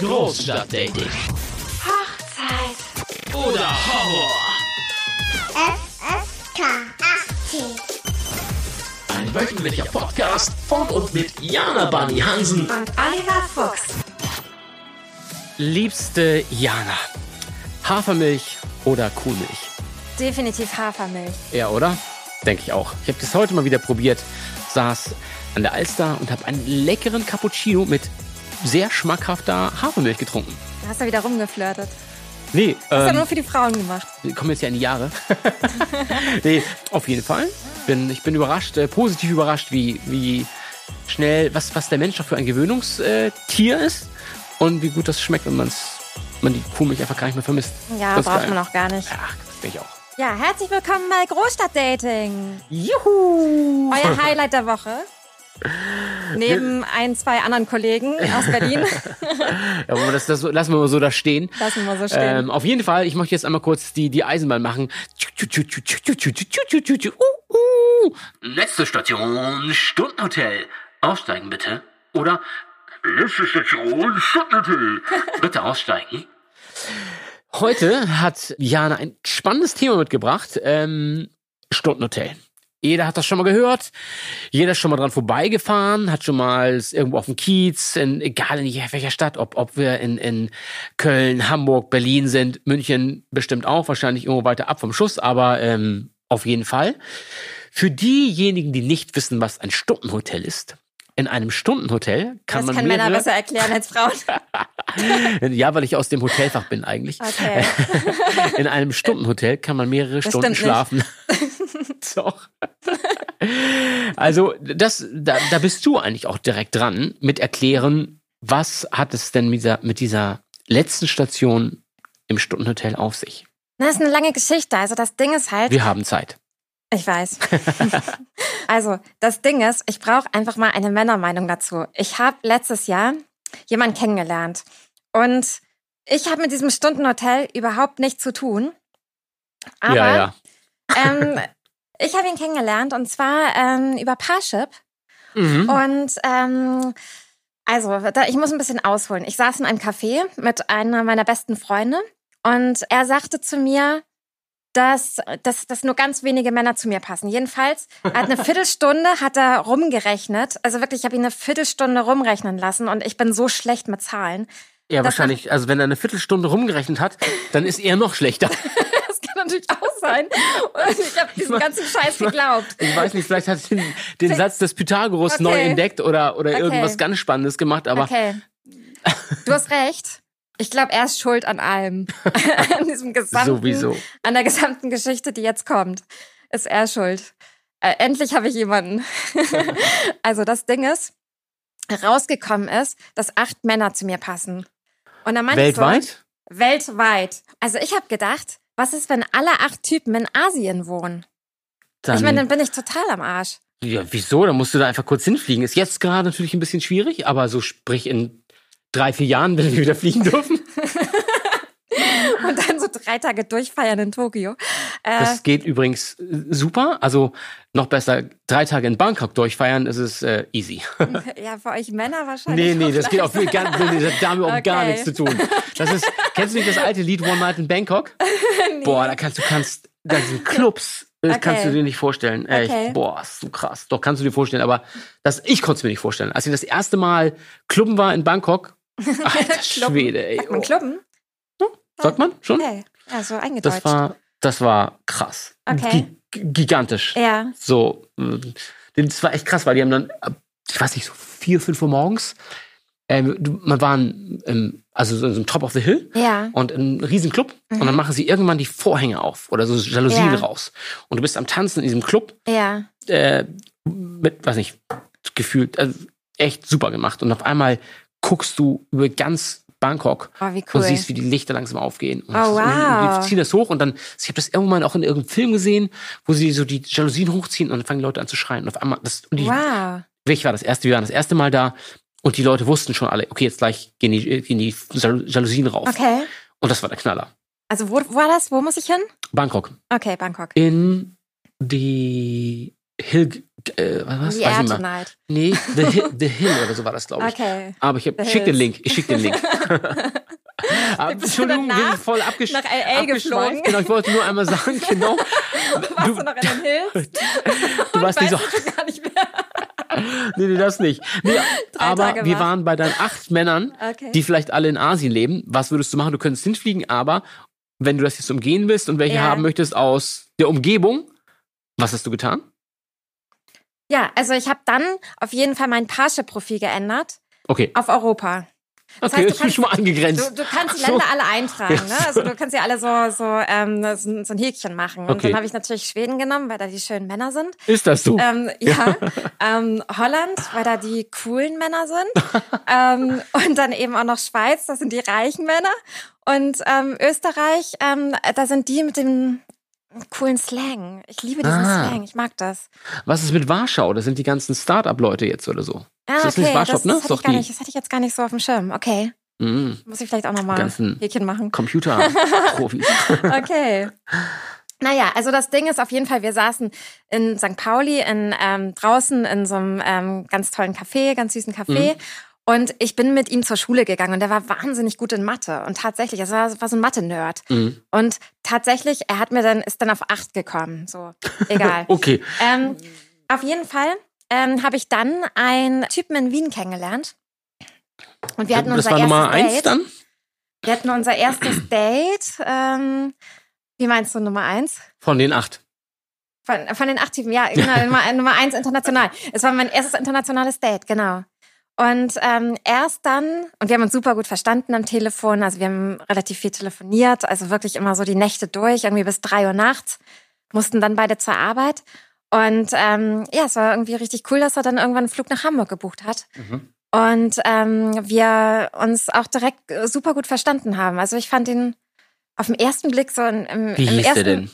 Großstadtdating. Hochzeit. Oder Horror. FSK 18. Ein wöchentlicher Podcast von und mit Jana Bunny Hansen. Und Oliver Fuchs. Liebste Jana, Hafermilch oder Kuhmilch? Definitiv Hafermilch. Ja, oder? Denke ich auch. Ich habe das heute mal wieder probiert. Saß an der Alster und habe einen leckeren Cappuccino mit sehr schmackhafter Hafermilch getrunken. Da hast du wieder rumgeflirtet. Nee, Das ist ja ähm, nur für die Frauen gemacht. wir kommen jetzt ja in die Jahre. nee, auf jeden Fall. Bin, ich bin überrascht, äh, positiv überrascht, wie, wie schnell, was, was der Mensch doch für ein Gewöhnungstier ist und wie gut das schmeckt, wenn man's, man die Kuhmilch einfach gar nicht mehr vermisst. Ja, Das braucht man auch gar nicht. Ach, das denke ich auch. Ja, herzlich willkommen bei Großstadtdating. Juhu! Euer Highlight der Woche. Neben ein, zwei anderen Kollegen aus Berlin. Ja, aber das, das lassen wir mal so da stehen. Lassen wir so stehen. Ähm, auf jeden Fall, ich möchte jetzt einmal kurz die, die Eisenbahn machen. Letzte Station, Stundenhotel. Aussteigen bitte. Oder letzte Station, Stundenhotel. Bitte aussteigen. Heute hat Jana ein spannendes Thema mitgebracht. Ähm, Stundenhotel. Jeder hat das schon mal gehört. Jeder ist schon mal dran vorbeigefahren, hat schon mal irgendwo auf dem Kiez, in, egal in welcher Stadt, ob, ob wir in, in Köln, Hamburg, Berlin sind, München bestimmt auch, wahrscheinlich irgendwo weiter ab vom Schuss, aber ähm, auf jeden Fall. Für diejenigen, die nicht wissen, was ein Stundenhotel ist, in einem Stundenhotel kann das man können Männer mehrere, besser erklären als Frauen. ja, weil ich aus dem Hotelfach bin eigentlich. Okay. In einem Stundenhotel kann man mehrere Das Stunden schlafen. Doch. Also, das, da, da bist du eigentlich auch direkt dran mit erklären, was hat es denn mit dieser, mit dieser letzten Station im Stundenhotel auf sich? Das ist eine lange Geschichte. Also das Ding ist halt, Wir haben Zeit. ich weiß. also das Ding ist, ich brauche einfach mal eine Männermeinung dazu. Ich habe letztes Jahr jemanden kennengelernt und ich habe mit diesem Stundenhotel überhaupt nichts zu tun. Aber ja, ja. Ähm, ich habe ihn kennengelernt und zwar ähm, über Parship. Mhm. Und ähm, also, da, ich muss ein bisschen ausholen. Ich saß in einem Café mit einer meiner besten Freunde und er sagte zu mir, dass, dass, dass nur ganz wenige Männer zu mir passen. Jedenfalls, er hat eine Viertelstunde hat er rumgerechnet. Also wirklich, ich habe ihn eine Viertelstunde rumrechnen lassen und ich bin so schlecht mit Zahlen. Ja, wahrscheinlich, also wenn er eine Viertelstunde rumgerechnet hat, dann ist er noch schlechter. Natürlich auch sein. Und ich habe diesem ganzen Scheiß geglaubt. Ich weiß nicht, vielleicht hat er den, den Satz des Pythagoras Okay. neu entdeckt oder, oder Okay. irgendwas ganz Spannendes gemacht, aber Okay. Du hast recht. Ich glaube, er ist schuld an allem. an diesem gesamten, sowieso. an der gesamten Geschichte, die jetzt kommt. Ist er schuld. Äh, endlich habe ich jemanden. also das Ding ist, rausgekommen ist, dass acht Männer zu mir passen. Und dann meinte ich Weltweit? So, weltweit. Also ich habe gedacht, was ist, wenn alle acht Typen in Asien wohnen? Dann, ich meine, dann bin ich total am Arsch. ja, wieso? Da musst du da einfach kurz hinfliegen. Ist jetzt gerade natürlich ein bisschen schwierig, aber so sprich in drei, vier Jahren, wenn wir wieder fliegen dürfen. Und dann so drei Tage durchfeiern in Tokio. Äh, Das geht übrigens äh, super. Also noch besser, drei Tage in Bangkok durchfeiern, das ist äh, easy. ja, für euch Männer wahrscheinlich. Nee, nee, auch das geht auf gleich. gar, nee, das hat damit auch gar Okay. nichts zu tun. Das ist, kennst du nicht das alte Lied One Night in Bangkok? Boah, da kannst du kannst, da sind Clubs, das Okay. kannst du dir nicht vorstellen. Echt, Okay. boah, ist so krass. Doch kannst du dir vorstellen, aber das, ich konnte es mir nicht vorstellen. Als ich das erste Mal Clubben war in Bangkok, alter Klubben. Schwede, ey. Oh. Klubben? Sagt man schon? Okay. Ja, so eingedeutscht. Das war, das war krass. Okay. Gi gigantisch. ja. So, äh, das war echt krass, weil die haben dann, äh, ich weiß nicht, so vier, fünf Uhr morgens, du- man war ähm, also so ein Top of the Hill Ja. und ein Riesenclub und dann machen sie irgendwann die Vorhänge auf oder so Jalousien Mhm. Ja. raus und du bist am Tanzen in diesem Club Ja. äh, mit, weiß nicht, gefühlt äh, echt super gemacht und auf einmal guckst du über ganz Bangkok Oh, wie und cool. siehst, wie die Lichter langsam aufgehen. Und, Oh, wow. und die ziehen das hoch und dann, ich habe das irgendwann auch in irgendeinem Film gesehen, wo sie so die Jalousien hochziehen und dann fangen die Leute an zu schreien. Und auf einmal, das, und die, wow. ich war das erste, wir waren das erste Mal da und die Leute wussten schon alle, okay, jetzt gleich gehen die, gehen die Jal- Jalousien rauf. Okay. Und das war der Knaller. Also wo, wo war das? Wo muss ich hin? Bangkok. Okay, Bangkok. In die Hill, äh, was? The Weiß. Nee, The Hill, The Hill oder so war das, glaube ich. Okay. Aber ich, hab, schick den. Link, ich schick den Link. Aber, du Entschuldigung, wir danach sind voll abgesch nach LA abgeschweift. Genau, ich wollte nur einmal sagen, genau. Warst du, noch in den Hills? Du warst nicht so, gar nicht mehr. nee, nee, das nicht. Nee, aber Tage wir wach. waren bei deinen acht Männern, Okay. die vielleicht alle in Asien leben. Was würdest du machen? Du könntest hinfliegen, aber wenn du das jetzt umgehen willst und welche Ja. haben möchtest aus der Umgebung, was hast du getan? Ja, also ich habe dann auf jeden Fall mein Parship-Profil geändert Okay, auf Europa. Das okay, heißt, du kannst- schon mal eingegrenzt. Du, du kannst die Ach so. Länder alle eintragen, ne? Also du kannst ja alle so so ähm, so, so ein Häkchen machen. Und Okay. dann habe ich natürlich Schweden genommen, weil da die schönen Männer sind. Ist das so? Ähm, ja, ähm, Holland, weil da die coolen Männer sind. ähm, und dann eben auch noch Schweiz, das sind die reichen Männer. Und ähm, Österreich, ähm, da sind die mit dem coolen Slang. Ich liebe diesen Ah. Slang, ich mag das. Was ist mit Warschau? Das sind die ganzen Start-up-Leute jetzt oder so. Ah, Ist das okay, nicht Warschau, das, ne? das, Ist hatte nicht, das hatte ich jetzt gar nicht so auf dem Schirm. Okay, Mhm. muss ich vielleicht auch nochmal Ganzen Häkchen machen. Computer-Profis. Okay. Naja, also das Ding ist auf jeden Fall, wir saßen in St. Pauli in, ähm, draußen in so einem ähm, ganz tollen Café, ganz süßen Café. Mhm. Und ich bin mit ihm zur Schule gegangen und der war wahnsinnig gut in Mathe. Und tatsächlich, es war, war so ein Mathe-Nerd. Mhm. Und tatsächlich, er hat mir dann, ist dann auf acht gekommen. So, egal. Okay. ähm, auf jeden Fall ähm, habe ich dann einen Typen in Wien kennengelernt. Und wir hatten das unser war erstes Nummer eins Date. dann? Wir hatten unser erstes Date. Ähm, wie meinst du Nummer eins? Von den acht. Von, von den acht Typen, ja, genau, Nummer, Nummer eins international. Es war mein erstes internationales Date, genau. Und ähm, erst dann, und wir haben uns super gut verstanden am Telefon, also wir haben relativ viel telefoniert, also wirklich immer so die Nächte durch, irgendwie bis drei Uhr nachts, mussten dann beide zur Arbeit. Und ähm, ja, es war irgendwie richtig cool, dass er dann irgendwann einen Flug nach Hamburg gebucht hat. Mhm. Und ähm, wir uns auch direkt äh, super gut verstanden haben. Also ich fand ihn auf den ersten Blick so in, im, Wie im hieß ersten der denn?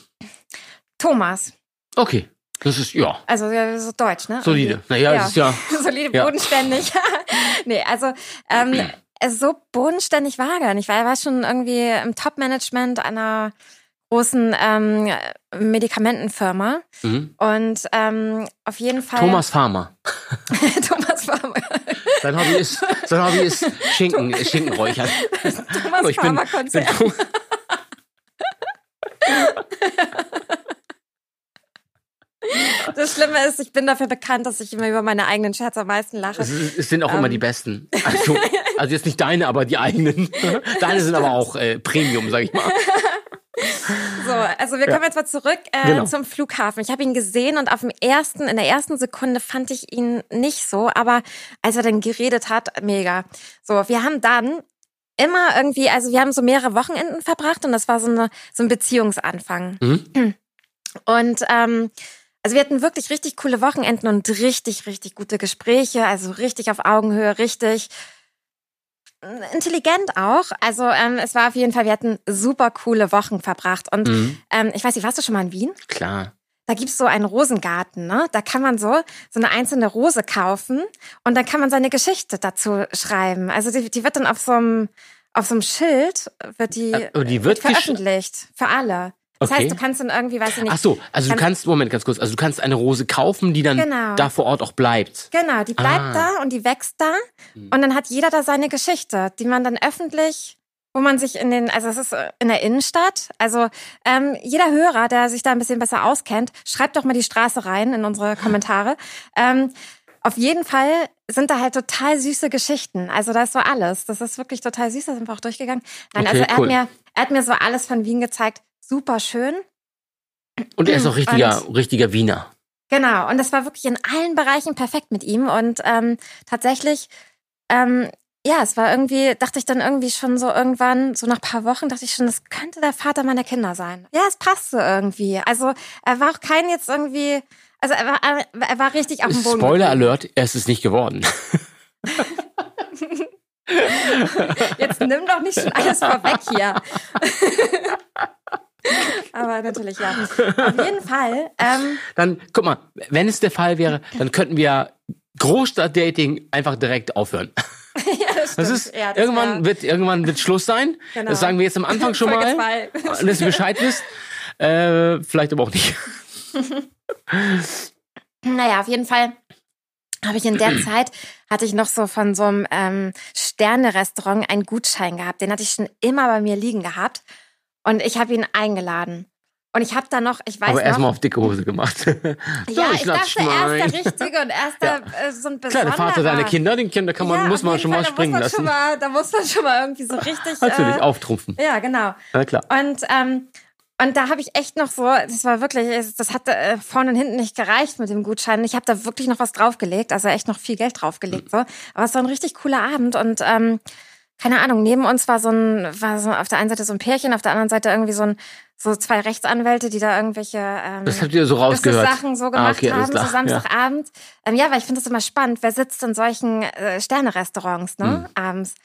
Thomas. Okay. Das ist, ja, Also ja, so deutsch, ne? solide. Naja, Ja. ist ja. Solide, bodenständig. nee, also ähm, so bodenständig war er gar nicht, weil er war schon irgendwie im Top-Management einer großen ähm, Medikamentenfirma. Mhm. Und ähm, auf jeden Fall. Thomas Farmer. Thomas Farmer. Sein Hobby ist, sein Hobby ist Schinken, Schinkenräuchern. Thomas bin, Farmer Konzert. Das Schlimme ist, ich bin dafür bekannt, dass ich immer über meine eigenen Scherze am meisten lache. es, es sind auch immer Ähm. die besten. Also, also jetzt nicht deine, aber die eigenen. Deine sind aber auch äh, Premium, sag ich mal. So, also wir kommen jetzt mal zurück äh, Genau. zum Flughafen. Ich habe ihn gesehen und auf dem ersten, in der ersten Sekunde fand ich ihn nicht so, aber als er dann geredet hat, mega. So, wir haben dann immer irgendwie, also wir haben so mehrere Wochenenden verbracht und das war so, eine, so ein Beziehungsanfang. Mhm. Und ähm, also wir hatten wirklich richtig coole Wochenenden und richtig, richtig gute Gespräche, also richtig auf Augenhöhe, richtig intelligent auch. Also ähm, es war auf jeden Fall, wir hatten super coole Wochen verbracht. Und Mhm. ähm, ich weiß nicht, warst du schon mal in Wien? Klar. Da gibt's so einen Rosengarten, ne? Da kann man so so eine einzelne Rose kaufen und dann kann man seine Geschichte dazu schreiben. Also die, die wird dann auf so einem auf so einem Schild wird die, Äh, oh, die wird gesch- veröffentlicht für alle. Das Okay. heißt, du kannst dann irgendwie, weiß ich nicht, Ach so, also du Kann- kannst, Moment, ganz kurz, also du kannst eine Rose kaufen, die dann Genau. da vor Ort auch bleibt. Genau, die bleibt Ah. da und die wächst da. Hm. Und dann hat jeder da seine Geschichte, die man dann öffentlich, wo man sich in den, also es ist äh, in der Innenstadt. Also ähm, jeder Hörer, der sich da ein bisschen besser auskennt, schreibt doch mal die Straße rein in unsere Kommentare. Ähm, auf jeden Fall sind da halt total süße Geschichten. Also da ist so alles. Das ist wirklich total süß. Da sind wir auch durchgegangen. Nein, Okay, also er cool. hat mir, er hat mir so alles von Wien gezeigt. Super schön. Und er ist auch richtiger, richtiger Wiener. Genau, und das war wirklich in allen Bereichen perfekt mit ihm. Und ähm, tatsächlich, ähm, ja, es war irgendwie, dachte ich dann irgendwie schon so irgendwann, so nach paar Wochen, dachte ich schon, das könnte der Vater meiner Kinder sein. Ja, es passte irgendwie. Also er war auch kein jetzt irgendwie, also er war, er war richtig auf dem Boden. Spoiler. Alert, er ist es nicht geworden. Jetzt nimm doch nicht schon alles vorweg hier. Aber natürlich, ja. Auf jeden Fall. Ähm, Dann, guck mal, wenn es der Fall wäre, dann könnten wir Großstadt-Dating einfach direkt aufhören. ja, das, Das ist, ja, das irgendwann wär- wird, irgendwann wird Schluss sein. Genau. Das sagen wir jetzt am Anfang schon mal. Dass ihr Bescheid wisst. Äh, vielleicht aber auch nicht. Naja, auf jeden Fall habe ich in der Zeit, hatte ich noch so von so einem ähm, Sterne-Restaurant einen Gutschein gehabt. Den hatte ich schon immer bei mir liegen gehabt. Und ich habe ihn eingeladen. Und ich habe da noch, ich weiß Aber noch, erstmal auf dicke Hose gemacht. So, ja, ich lass dachte mal erst der rein. Richtige und erst der äh, so ein Klar, besonderer. der Vater deiner Kinder, den Kinder kann man, Ja, muss man schon Fall, mal springen lassen. Mal, da muss man schon mal irgendwie so richtig. Natürlich, äh, auftrumpfen. Ja, genau. Na klar. Und, ähm, und da habe ich echt noch so, das war wirklich, das hat äh, vorne und hinten nicht gereicht mit dem Gutschein. Ich habe da wirklich noch was draufgelegt, also echt noch viel Geld draufgelegt. So. Aber es war ein richtig cooler Abend und ähm, keine Ahnung, neben uns war so ein, war so auf der einen Seite so ein Pärchen, auf der anderen Seite irgendwie so ein, so zwei Rechtsanwälte, die da irgendwelche ähm, Das habt ihr so rausgehört. Sachen so gemacht ah, okay, haben, klar. so Samstagabend. Ähm, ja, weil ich finde das immer spannend. Wer sitzt in solchen äh, Sterne-Restaurants, ne? Abends.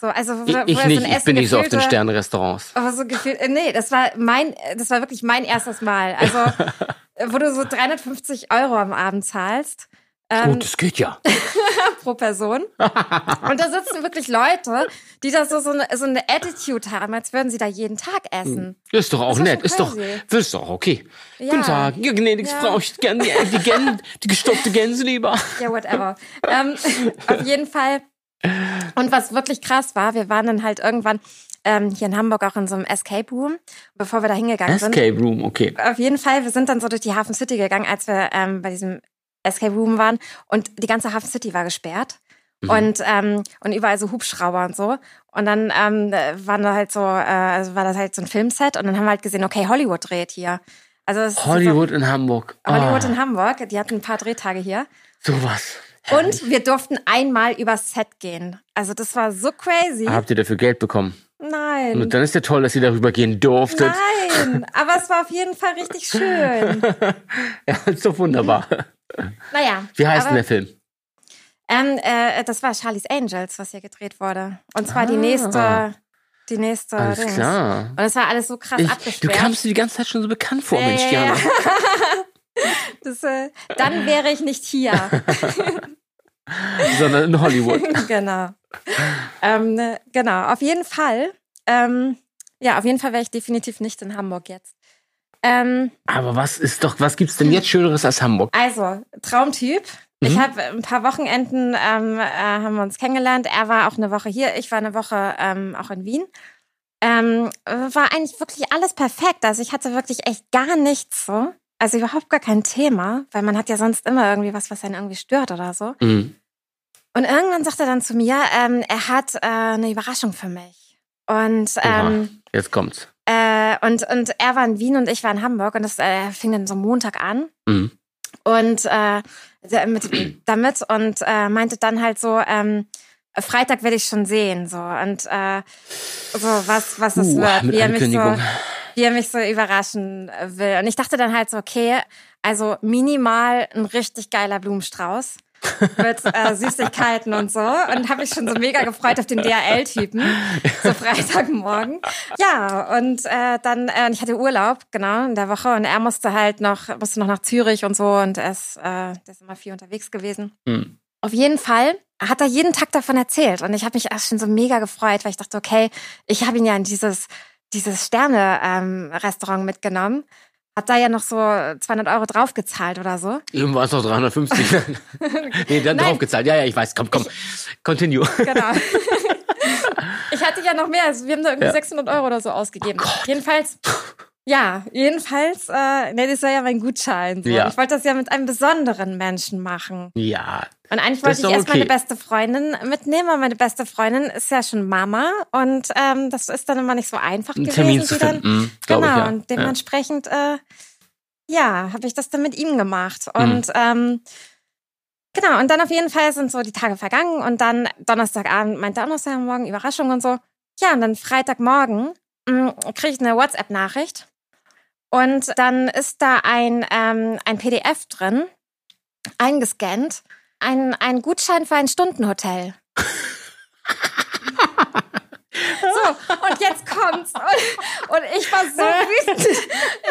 So, also wo, Ja. Hm. Ich, wo ich so nicht, ich bin nicht so auf den gefüllte- Sternenrestaurants. aber so gefühlt, äh, nee, das war mein, das war wirklich mein erstes Mal. Also, wo du so 350 Euro am Abend zahlst. Ähm, das geht ja. pro Person. Und da sitzen wirklich Leute, die da so, so, eine, so eine Attitude haben, als würden sie da jeden Tag essen. Ist doch auch war nett. Ist doch, ist doch okay. Ja. Guten Tag. Ja, gnädiges Ja. Frau. Ich gerne die, die, Gän, die gestopfte Gänse lieber. Ja, whatever. ähm, auf jeden Fall. Und was wirklich krass war, wir waren dann halt irgendwann ähm, hier in Hamburg auch in so einem Escape Room, bevor wir da hingegangen sind. Escape Room, okay. Auf jeden Fall, wir sind dann so durch die Hafen City gegangen, als wir ähm, bei diesem Escape Room waren und die ganze Hafen City war gesperrt. Mhm. Und, ähm, und überall so Hubschrauber und so. Und dann ähm, waren da halt so, äh, also war das halt so ein Filmset und dann haben wir halt gesehen, okay, Hollywood dreht hier. Also Hollywood in Hamburg. So, Hollywood Ah, in Hamburg, die hatten ein paar Drehtage hier. Sowas. Und wir durften einmal übers Set gehen. Also das war so crazy. Habt ihr dafür Geld bekommen? Nein. Und dann ist ja toll, dass ihr darüber gehen durftet. Nein, aber es war auf jeden Fall richtig schön. Ja, ist doch wunderbar. Naja. Wie heißt denn der Film? Ähm, äh, das war Charlie's Angels, was hier gedreht wurde. Und zwar die Ah. nächste, die nächste Alles Dings. klar. Und es war alles so krass Ich, du kamst dir die ganze Zeit schon so bekannt vor, Ja, Mensch. Diana. das, äh, dann wäre ich nicht hier. Sondern in Hollywood. genau. Ähm, ne, genau, auf jeden Fall. Ähm, ja, auf jeden Fall wäre ich definitiv nicht in Hamburg jetzt. Ähm, Aber was ist doch, was gibt's denn jetzt Schöneres als Hamburg? also, Traumtyp. Ich Mhm. habe ein paar Wochenenden ähm, äh, haben wir uns kennengelernt. Er war auch eine Woche hier, ich war eine Woche ähm, auch in Wien. Ähm, äh, war eigentlich wirklich alles perfekt. Also ich hatte wirklich echt gar nichts so. Also überhaupt gar kein Thema, weil man hat ja sonst immer irgendwie was, was einen irgendwie stört oder so. Mhm. Und irgendwann sagt er dann zu mir, ähm, er hat äh, eine Überraschung für mich. Und, ähm, Jetzt kommt's. Äh, und, und er war in Wien und ich war in Hamburg und das äh, fing dann so Montag an. Mhm. Und äh, mit, damit und äh, meinte dann halt so, ähm, Freitag werde ich schon sehen. So und äh, so was, was es Uh, wird, wie er, mich so, wie er mich so überraschen will. Und ich dachte dann halt so, okay, also minimal ein richtig geiler Blumenstrauß mit äh, Süßigkeiten und so. Und habe mich schon so mega gefreut auf den DHL-Typen. So Freitagmorgen. Ja, und äh, dann, äh, ich hatte Urlaub, genau, in der Woche. Und er musste halt noch, musste noch nach Zürich und so. Und er ist, äh, der ist immer viel unterwegs gewesen. Mhm. Auf jeden Fall hat er jeden Tag davon erzählt. Und ich habe mich erst schon so mega gefreut, weil ich dachte, okay, ich habe ihn ja in dieses, dieses Sterne-Restaurant mitgenommen. Hat da ja noch so 200 Euro draufgezahlt oder so. Eben war es noch 350. nee, dann Nein. draufgezahlt. Ja, ja, ich weiß. Komm, komm. Continue. Genau. ich hatte ja noch mehr. Also wir haben da irgendwie Ja. 600 Euro oder so ausgegeben. Oh jedenfalls, ja, jedenfalls, äh, ne, das war ja mein Gutschein. So. Ja. Ich wollte das ja mit einem besonderen Menschen machen. Ja. Und eigentlich wollte ich erst meine okay. beste Freundin mitnehmen, aber meine beste Freundin ist ja schon Mama und ähm, das ist dann immer nicht so einfach Einen gewesen. Termin zu die dann, finden. Mhm, genau, ich, ja. und dementsprechend, äh, ja, habe ich das dann mit ihm gemacht. Und Mhm. ähm, genau, und dann auf jeden Fall sind so die Tage vergangen und dann Donnerstagabend meinte er auch noch so, ja, morgen Überraschung und so. Ja, und dann Freitagmorgen kriege ich eine WhatsApp-Nachricht und dann ist da ein, ähm, ein PDF drin, eingescannt, ein, ein Gutschein für ein Stundenhotel. So, und jetzt kommt's. Und, und ich war so wütend.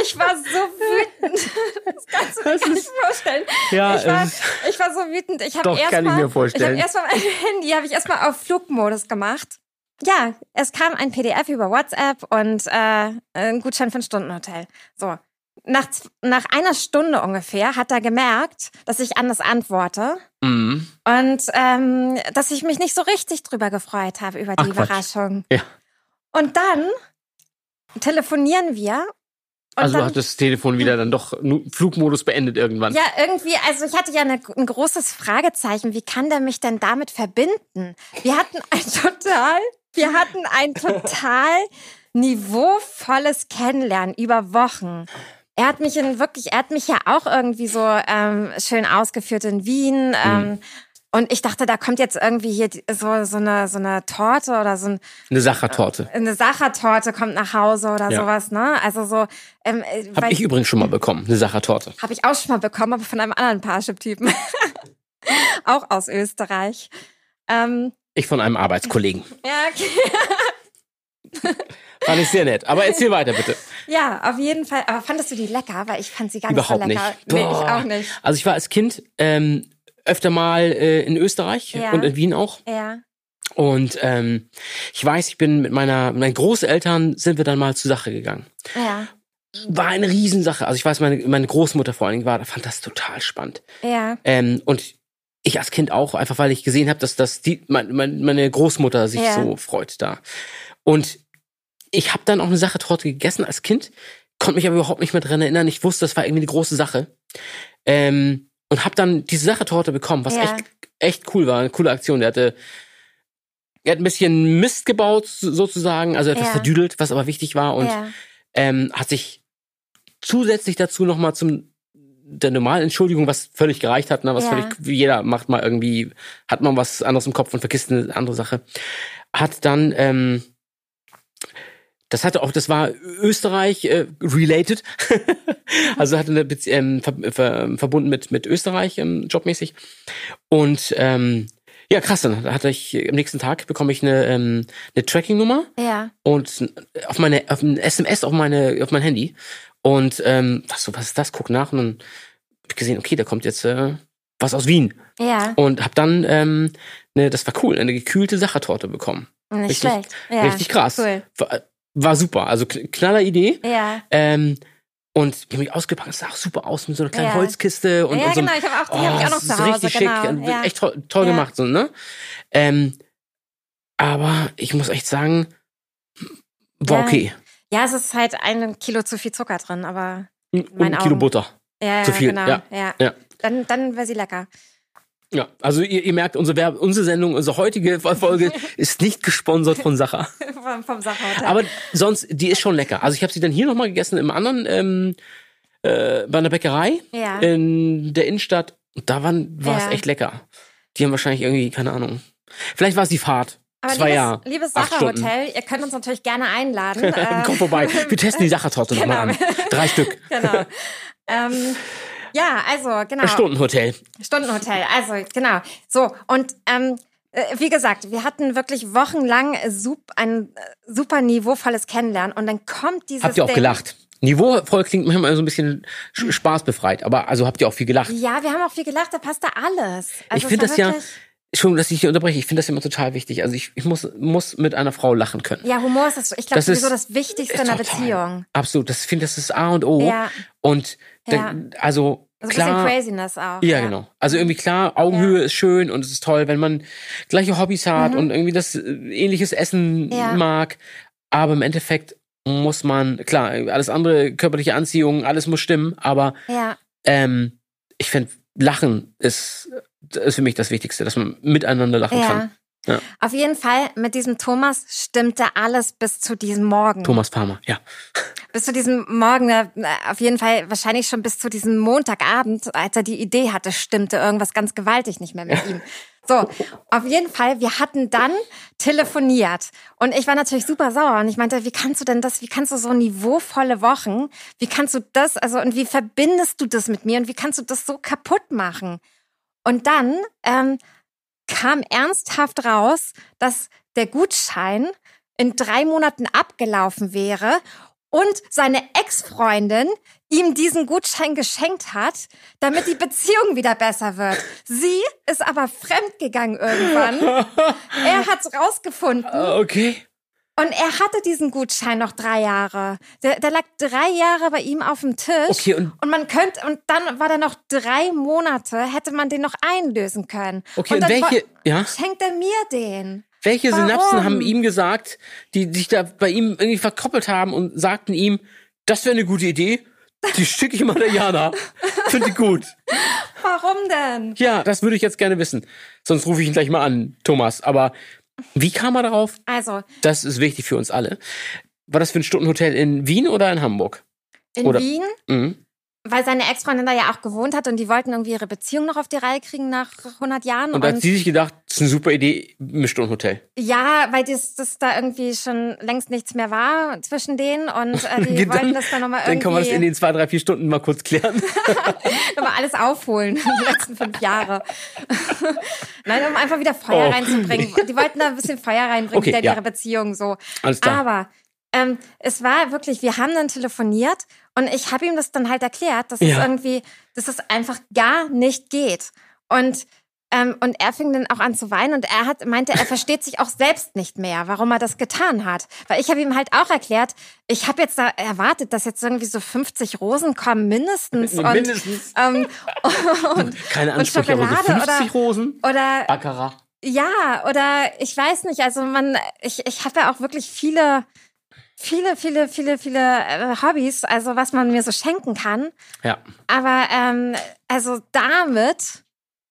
Ich war so wütend. Das kannst du dir Das gar nicht vorstellen. Ja, ich, war, ich war so wütend. Ich habe erst kann ich mal, mir vorstellen. Ich habe erstmal mein Handy habe ich erstmal auf Flugmodus gemacht. Ja, es kam ein PDF über WhatsApp und äh, ein Gutschein für ein Stundenhotel. So. nach, nach einer Stunde ungefähr hat er gemerkt, dass ich anders antworte Mhm. und ähm, dass ich mich nicht so richtig drüber gefreut habe über die Quatsch. Überraschung. Ja. Und dann telefonieren wir. Und Also dann, hattest das Telefon wieder dann doch Flugmodus beendet irgendwann. ja, irgendwie, also ich hatte ja eine, ein großes Fragezeichen. Wie kann der mich denn damit verbinden? Wir hatten ein total, wir hatten ein total niveauvolles Kennenlernen über Wochen. Er hat mich in wirklich, er hat mich ja auch irgendwie so ähm, schön ausgeführt in Wien. Ähm, und ich dachte, da kommt jetzt irgendwie hier so, so, eine, so eine Torte oder so ein, Eine Sachertorte. eine Sachertorte kommt nach Hause oder Ja. sowas, ne? Also so, ähm, äh, Hab weil- ich übrigens schon mal bekommen, eine Sachertorte. habe ich auch schon mal bekommen, aber von einem anderen Parship-Typen. auch aus Österreich. Ähm, Ich von einem Arbeitskollegen. ja, okay. Fand ich sehr nett. Aber erzähl weiter, bitte. ja, auf jeden Fall. Aber fandest du die lecker? Weil ich fand sie gar Überhaupt nicht so nicht. lecker. Nee, ich auch nicht. Also ich war als Kind ähm, öfter mal äh, in Österreich Ja. und in Wien auch. Ja, Und ähm, ich weiß, ich bin mit meiner, mit meinen Großeltern sind wir dann mal zur Sache gegangen. ja, War eine Riesensache. Also ich weiß, meine, meine Großmutter vor allen Dingen war, fand das total spannend. ja, Ähm, und ich als Kind auch, einfach weil ich gesehen habe, dass das die, mein, mein, meine Großmutter sich Ja. so freut da. Und ich habe dann auch eine Sache Torte gegessen als Kind, konnte mich aber überhaupt nicht mehr dran erinnern. Ich wusste, das war irgendwie eine große Sache. Ähm, und habe dann diese Sache Torte bekommen, was Ja. echt, echt cool war, eine coole Aktion. Der hatte, er hat ein bisschen Mist gebaut, so- sozusagen, also etwas Ja. verdüdelt, was aber wichtig war und ja, ähm, hat sich zusätzlich dazu nochmal zum der normalen Entschuldigung, was völlig gereicht hat, ne, was Ja. völlig, wie jeder macht mal irgendwie, hat man was anderes im Kopf und vergisst eine andere Sache, hat dann, ähm, das hatte auch, das war Österreich äh, related, also hatte eine Bezie ähm, ver ver verbunden mit mit Österreich ähm, jobmäßig. Und ähm, ja krass, dann hatte ich am nächsten Tag bekomme ich eine ähm, eine Tracking-Nummer. Ja, und auf meine auf ein SMS auf meine auf mein Handy und ähm, was so was ist das guck nach und dann hab ich gesehen okay da kommt jetzt äh, was aus Wien ja. und hab dann ähm, ne das war cool eine gekühlte Sachertorte bekommen Nicht richtig- schlecht. Ja. richtig krass Cool. war, war super also kn- knaller Idee Ja. ähm, und ich hab mich ausgepackt es sah auch super aus mit so einer kleinen Ja. Holzkiste und, ja, und so genau, einem- ich habe auch, die habe ich auch noch Oh, zu Hause. richtig genau. schick und ja. echt toll, toll Ja. gemacht so ne ähm, aber ich muss echt sagen war okay ja, es ist halt ein Kilo zu viel Zucker drin, aber und ein Kilo Augen. Butter ja, Zu viel, genau. ja. ja. Ja. Dann, dann wäre sie lecker. Ja, also ihr, ihr merkt, unsere, Werbe, unsere Sendung, unsere heutige Folge ist nicht gesponsert von Sacher. vom, vom Sacherhotel. Aber sonst, die ist schon lecker. Also ich habe sie dann hier nochmal gegessen im anderen, ähm, äh, bei einer Bäckerei ja. in der Innenstadt. Und da war es Ja. echt lecker. Die haben wahrscheinlich irgendwie, keine Ahnung. Vielleicht war es die Fahrt. Aber Zwei liebes, Jahre. liebes. Sacherhotel, ihr könnt uns natürlich gerne einladen. äh, Komm vorbei. Wir testen die Sachertorte Genau. nochmal an. Drei Stück. genau. ähm, ja, also genau. Stundenhotel. Stundenhotel. Also genau. So und ähm, äh, wie gesagt, wir hatten wirklich wochenlang ein äh, super niveauvolles Kennenlernen und dann kommt dieses Habt ihr auch Ding. gelacht? Niveauvoll klingt manchmal so ein bisschen sch- spaßbefreit, aber also habt ihr auch viel gelacht? Ja, wir haben auch viel gelacht, da passte alles. Also ich finde das ja, Entschuldigung, dass ich hier unterbreche, ich finde das immer total wichtig. Also ich, ich muss, muss mit einer Frau lachen können. Ja, Humor ist das, ich glaube Das ist- sowieso das Wichtigste in einer. Beziehung. Absolut, das finde das ist A und O. Ja, Und da- Ja. also also ein klar. bisschen Craziness auch. Ja, genau. Also irgendwie klar, Augenhöhe Ja. ist schön und es ist toll, wenn man gleiche Hobbys hat Mhm. und irgendwie das äh, ähnliches Essen Ja. mag. Aber im Endeffekt muss man, klar, alles andere, körperliche Anziehung, alles muss stimmen, aber Ja, ähm, ich finde, Lachen ist, ist für mich das Wichtigste, dass man miteinander lachen ja. kann. Ja. Auf jeden Fall, mit diesem Thomas stimmte alles bis zu diesem Morgen. Thomas Palmer, ja. Bis zu diesem Morgen, äh, auf jeden Fall wahrscheinlich schon bis zu diesem Montagabend, als er die Idee hatte, stimmte irgendwas ganz gewaltig nicht mehr mit ihm. So, auf jeden Fall, wir hatten dann telefoniert und ich war natürlich super sauer und ich meinte, wie kannst du denn das, wie kannst du so niveauvolle Wochen, wie kannst du das, also und wie verbindest du das mit mir und wie kannst du das so kaputt machen? Und dann ähm, kam ernsthaft raus, dass der Gutschein in drei Monaten abgelaufen wäre und seine Ex-Freundin ihm diesen Gutschein geschenkt hat, damit die Beziehung wieder besser wird. Sie ist aber fremdgegangen irgendwann. Er hat's rausgefunden Äh, Okay. Und er hatte diesen Gutschein noch drei Jahre. Der, der lag drei Jahre bei ihm auf dem Tisch. Okay, und- man könnte, und dann war der noch drei Monate, hätte man den noch einlösen können. Okay, und dann welche- ja? schenkt er mir den? Welche Warum? Synapsen haben ihm gesagt, die sich da bei ihm irgendwie verkoppelt haben und sagten ihm, das wäre eine gute Idee, die schicke ich mal der Jana. Finde ich gut. Warum denn? Ja, das würde ich jetzt gerne wissen. Sonst rufe ich ihn gleich mal an, Thomas. Aber wie kam er darauf? Also, Das ist wichtig für uns alle. War das für ein Stundenhotel in Wien oder in Hamburg? in Oder- Wien, Mhm. Weil seine Ex-Freundin da ja auch gewohnt hat und die wollten irgendwie ihre Beziehung noch auf die Reihe kriegen nach 100 Jahren. Und da hat sie sich gedacht, das ist eine super Idee, ein Stundenhotel. Ja, weil das, das da irgendwie schon längst nichts mehr war zwischen denen und äh, die Dann- wollten das dann nochmal Dann kann man das in irgendwie den zwei, drei, vier Stunden mal kurz klären. nochmal alles aufholen, die letzten fünf Jahre. Nein, um einfach wieder Feuer Oh, reinzubringen. Die wollten da ein bisschen Feuer reinbringen Okay, wieder in ja. ihre Beziehung so. Alles klar. Aber ähm, es war wirklich, wir haben dann telefoniert und ich habe ihm das dann halt erklärt, dass es Ja. irgendwie, dass es einfach gar nicht geht. Und ähm, und er fing dann auch an zu weinen und er hat meinte, er versteht sich auch selbst nicht mehr, warum er das getan hat. Weil ich habe ihm halt auch erklärt, ich habe jetzt da erwartet, dass jetzt irgendwie so 50 Rosen kommen mindestens und Mindestens. ähm, und, Keine und Ansprüche, aber so Schokolade 50 oder Rosen. oder Baccarat. ja, oder ich weiß nicht, also man, ich, ich habe ja auch wirklich viele, viele, viele, viele, viele äh, Hobbys, also was man mir so schenken kann. Ja. Aber ähm, also damit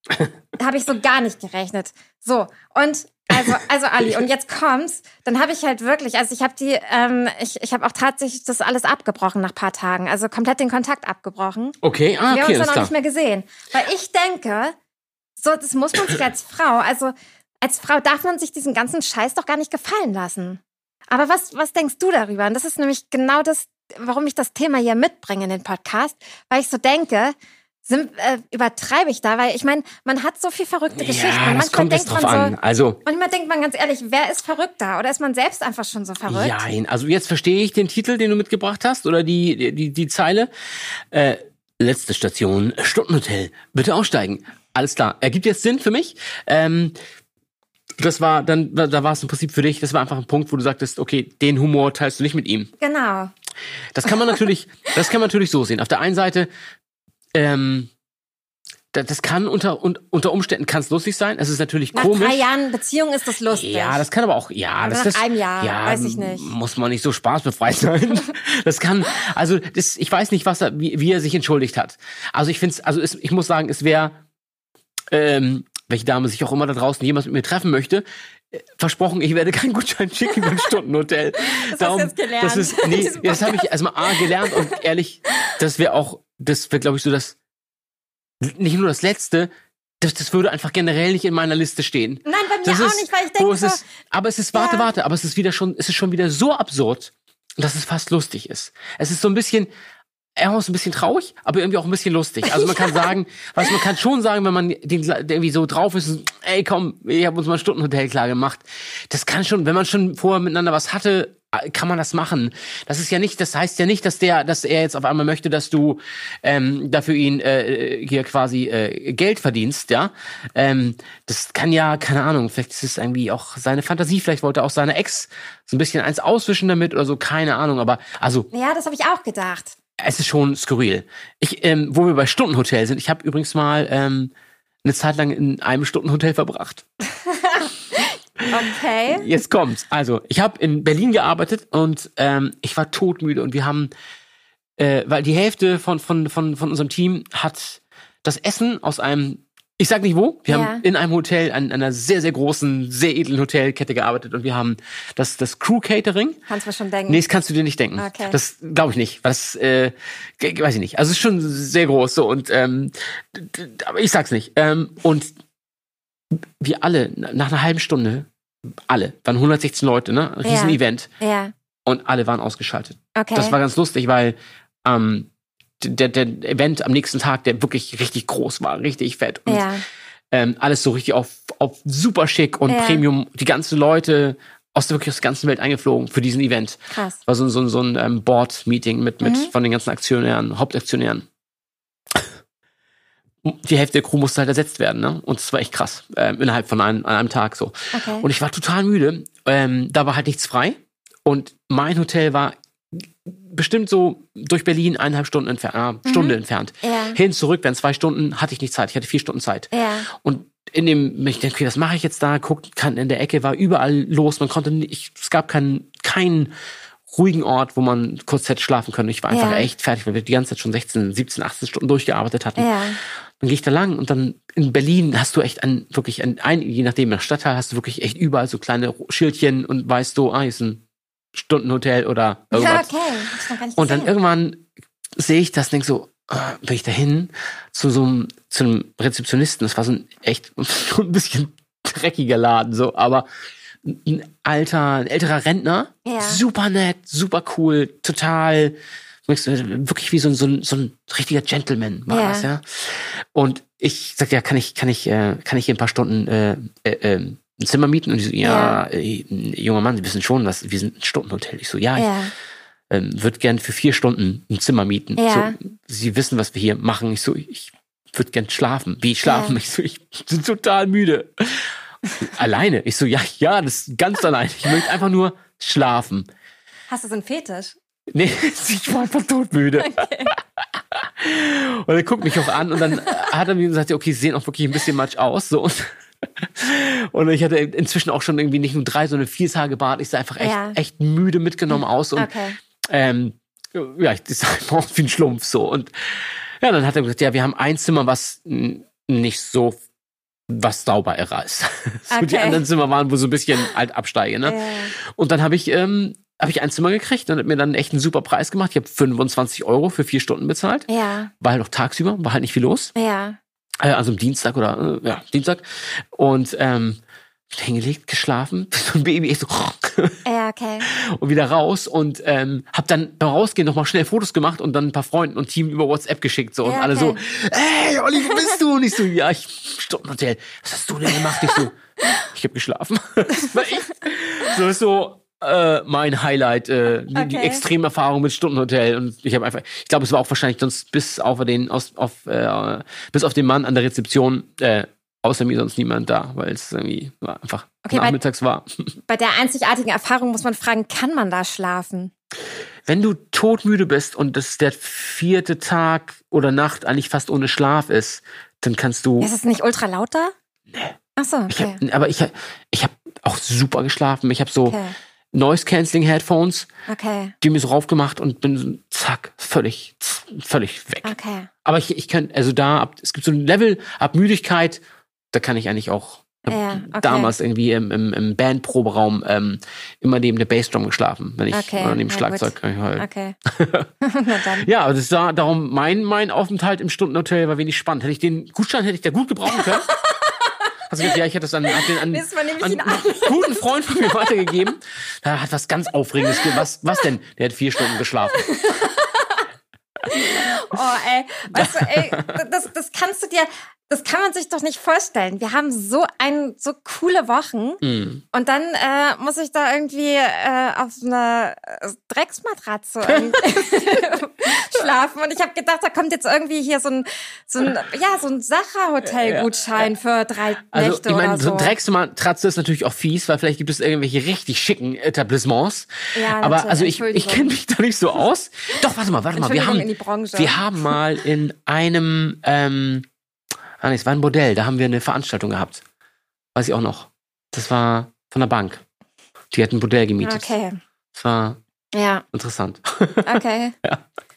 habe ich so gar nicht gerechnet. So, und also, also Ali, und jetzt kommt's, dann habe ich halt wirklich, also ich habe die, ähm, ich, ich habe auch tatsächlich das alles abgebrochen nach paar Tagen, also komplett den Kontakt abgebrochen. Okay, ah, Wir haben okay, uns dann auch nicht mehr gesehen. Weil ich denke, so, das muss man sich als Frau, also als Frau darf man sich diesen ganzen Scheiß doch gar nicht gefallen lassen. Aber was, was denkst du darüber? Und das ist nämlich genau das, warum ich das Thema hier mitbringe in den Podcast, weil ich so denke, sind, äh, übertreibe ich da, weil ich meine, man hat so viel verrückte Geschichten. Ja, manchmal kommt denkt drauf man an. so, Also, manchmal denkt man ganz ehrlich, wer ist verrückter? Oder ist man selbst einfach schon so verrückt? Nein, also jetzt verstehe ich den Titel, den du mitgebracht hast oder die die die Zeile. Äh, letzte Station Stundenhotel. Bitte aussteigen. Alles klar. Ergibt jetzt Sinn für mich. Ähm, das war dann da, war es im Prinzip für dich. Das war einfach ein Punkt, wo du sagtest, okay, den Humor teilst du nicht mit ihm. Genau. Das kann man natürlich, das kann man natürlich so sehen. Auf der einen Seite, ähm, da- das kann unter un- unter Umständen kann es lustig sein. Es ist natürlich Nach komisch. drei Jahren Beziehung ist das lustig. Ja, das kann aber auch, ja, Aber das nach das, einem Jahr, ja, weiß ich nicht. Muss man nicht so spaßbefreit sein. Das kann, also das, ich weiß nicht, was er, wie, wie er sich entschuldigt hat. Also ich finde es, also es, ich muss sagen, es wäre, ähm, welche Dame sich auch immer da draußen jemals mit mir treffen möchte, äh, versprochen, ich werde keinen Gutschein schicken für ein Stundenhotel. Das hast du jetzt gelernt Das ist, nee, das habe ich erstmal A gelernt und ehrlich, das wäre auch, das wäre, glaube ich, so das, nicht nur das Letzte, das, das würde einfach generell nicht in meiner Liste stehen. Nein, bei mir Das auch ist, nicht, weil ich denke es ist, aber es ist, warte, Ja. warte, aber es ist wieder schon, es ist schon wieder so absurd, dass es fast lustig ist. Es ist so ein bisschen, er ist ein bisschen traurig, aber irgendwie auch ein bisschen lustig. Also man kann sagen, was man kann schon sagen, wenn man den irgendwie so drauf ist, ey komm, ich habe uns mal ein Stundenhotel klar gemacht. Das kann schon, wenn man schon vorher miteinander was hatte, kann man das machen. Das ist ja nicht, das heißt ja nicht, dass der, dass er jetzt auf einmal möchte, dass du ähm, dafür ihn äh, hier quasi äh, Geld verdienst, ja. Ähm, das kann ja, keine Ahnung, vielleicht ist es irgendwie auch seine Fantasie, vielleicht wollte auch seine Ex so ein bisschen eins auswischen damit oder so, keine Ahnung, aber also ja, das habe ich auch gedacht. Es ist schon skurril. Ich, ähm, wo wir bei Stundenhotel sind, ich habe übrigens mal ähm, eine Zeit lang in einem Stundenhotel verbracht. Okay. Jetzt kommt's. Also, ich habe in Berlin gearbeitet und ähm, ich war todmüde und wir haben, äh, weil die Hälfte von, von, von, von unserem Team hat das Essen aus einem, ich sag nicht wo, wir Ja. haben in einem Hotel, an einer sehr, sehr großen, sehr edlen Hotelkette gearbeitet und wir haben das, das Crew Catering. Kannst du mir schon denken. Nee, das kannst du dir nicht denken. Okay. Das glaube ich nicht. Das äh, weiß ich nicht. Also es ist schon sehr groß so und ähm, aber ich sag's nicht. Ähm, und wir alle na- nach einer halben Stunde, alle, waren 116 Leute, ne? Ein Riesen Ja. Event Ja, und alle waren ausgeschaltet. okay. Das war ganz lustig, weil ähm, der, der Event am nächsten Tag, der wirklich richtig groß war, richtig fett und ja. ähm, alles so richtig auf, auf super schick und Ja. Premium. Die ganzen Leute aus der wirklich aus der ganzen Welt eingeflogen für diesen Event. Krass. War so, ein- so, ein- so ein ähm, Board-Meeting mit, mit Mhm. von den ganzen Aktionären, Hauptaktionären. Die Hälfte der Crew musste halt ersetzt werden, ne? Und es war echt krass. Ähm, innerhalb von einem, an einem Tag so. Okay. Und ich war total müde. Ähm, da war halt nichts frei. Und mein Hotel war bestimmt so durch Berlin eineinhalb Stunden entfernt, äh, Stunde entfernt. Ja. Hin, zurück, wären zwei Stunden, hatte ich nicht Zeit. Ich hatte vier Stunden Zeit. Ja. Und in dem, ich denke, okay, was mache ich jetzt da? Guckt, kann in der Ecke war überall los. Man konnte nicht, es gab keinen, keinen ruhigen Ort, wo man kurz hätte schlafen können. Ich war einfach Ja. echt fertig, weil wir die ganze Zeit schon 16, 17, 18 Stunden durchgearbeitet hatten. Ja. Dann gehe ich da lang und dann in Berlin hast du echt ein, wirklich ein, ein je nachdem, im Stadtteil hast du wirklich echt überall so kleine Schildchen und weißt du, ah, hier ist ein Stundenhotel oder Ja, irgendwas. okay. Hab ich noch gar nicht Und dann gesehen. irgendwann sehe ich das, denk so, bin ich dahin zu so einem, zu einem Rezeptionisten. Das war so ein echt so ein bisschen dreckiger Laden, so, aber ein alter, ein älterer Rentner, Ja. super nett, super cool, total, wirklich wie so ein, so ein, so ein richtiger Gentleman war Ja. das, ja. Und ich sagte, ja, kann ich, kann ich, äh, kann ich hier ein paar Stunden äh, äh, äh, ein Zimmer mieten? Und die so, ja, äh, junger Mann, Sie wissen schon, was, wir sind ein Stundenhotel. Ich so, ja, ich Ja. ähm, würde gern für vier Stunden ein Zimmer mieten. Ja. So, Sie wissen, was wir hier machen. Ich so, ich würde gern schlafen. Wie schlafen? Ja. Ich so, ich bin total müde. alleine. Ich so, ja, ja, das ist ganz alleine. Ich möchte einfach nur schlafen. Hast du so einen Fetisch? Nee, ich war einfach todmüde. Und er guckt mich auch an und dann hat er mir gesagt, okay, sie sehen auch wirklich ein bisschen matsch aus. So. Und, und ich hatte inzwischen auch schon irgendwie nicht nur drei, sondern vier Tage Bart. Ich sah einfach echt, Ja. echt müde mitgenommen aus. Und Okay. ähm, ja, ich sah einfach aus wie ein Schlumpf so. Und ja, dann hat er gesagt, ja, wir haben ein Zimmer, was nicht so was sauber ist. so die Okay. anderen Zimmer waren, wo so ein bisschen halt absteige, ne? Ja. Und dann habe ich, ähm, habe ich ein Zimmer gekriegt und hat mir dann echt einen super Preis gemacht. Ich habe 25 Euro für vier Stunden bezahlt. Ja. War halt noch tagsüber, war halt nicht viel los. Ja. Äh, also am Dienstag oder äh, ja, Dienstag. Und ähm, hingelegt, geschlafen, so ein Baby, echt so Ja, okay. und wieder raus und ähm, hab dann beim Rausgehen nochmal schnell Fotos gemacht und dann ein paar Freunden und Team über WhatsApp geschickt so und Ja, alle okay. so, ey Olli, wo bist du? Und ich so, ja, ich Stundenhotel. Was hast du denn gemacht? Ich so, ich habe geschlafen. Das war echt, so ist so äh, mein Highlight, äh, die, die Okay. Extremerfahrung mit Stundenhotel und ich habe einfach, ich glaube, es war auch wahrscheinlich sonst bis auf den aus, auf äh, bis auf den Mann an der Rezeption äh, außer mir sonst niemand da, weil es irgendwie war einfach Okay, nachmittags war. Bei der einzigartigen Erfahrung muss man fragen, kann man da schlafen? Wenn du todmüde bist und das der vierte Tag oder Nacht eigentlich fast ohne Schlaf ist, dann kannst du. Ist es nicht ultra laut da? Nee. Ach so, Ich okay. hab, aber ich, ich habe auch super geschlafen. Ich habe so Okay. Noise Cancelling Headphones, Okay. die mir so raufgemacht und bin so, zack, völlig, völlig weg. Okay. Aber ich, ich kann, also da, ab, es gibt so ein Level ab Müdigkeit, da kann ich eigentlich auch. Ja, okay. Damals irgendwie im, im, im Bandproberaum ähm, immer neben der Bassdrum geschlafen, wenn ich Okay, oder neben Schlagzeug. halt. Okay. Ja, aber das war darum, mein, mein Aufenthalt im Stundenhotel war wenig spannend. Hätte ich den Gutschein hätte ich da gut gebrauchen können. Also ja, ich hätte das an, an, an, an einen guten Freund von mir weitergegeben. Da hat was ganz Aufregendes gegeben. Was, was denn? Der hat vier Stunden geschlafen. Oh, ey. Weißt du, ey, das, das kannst du dir, das kann man sich doch nicht vorstellen. Wir haben so ein, so coole Wochen Mm. und dann äh, muss ich da irgendwie äh, auf so einer äh, Drecksmatratze irgendwie schlafen. Und ich habe gedacht, da kommt jetzt irgendwie hier so ein, so ein ja, so ein Sacher-Hotel-Gutschein für drei Also, Nächte ich meine, oder so so. eine Drecksmatratze ist natürlich auch fies, weil vielleicht gibt es irgendwelche richtig schicken Etablissements. Ja, Aber also ich, ich kenne mich da nicht so aus. Doch, warte mal, warte mal. Wir haben, wir haben mal in einem, ähm, ah nee, es war ein Bordell, da haben wir eine Veranstaltung gehabt. Weiß ich auch noch. Das war von der Bank. Die hat ein Bordell gemietet. Okay. Das war Ja, interessant. okay.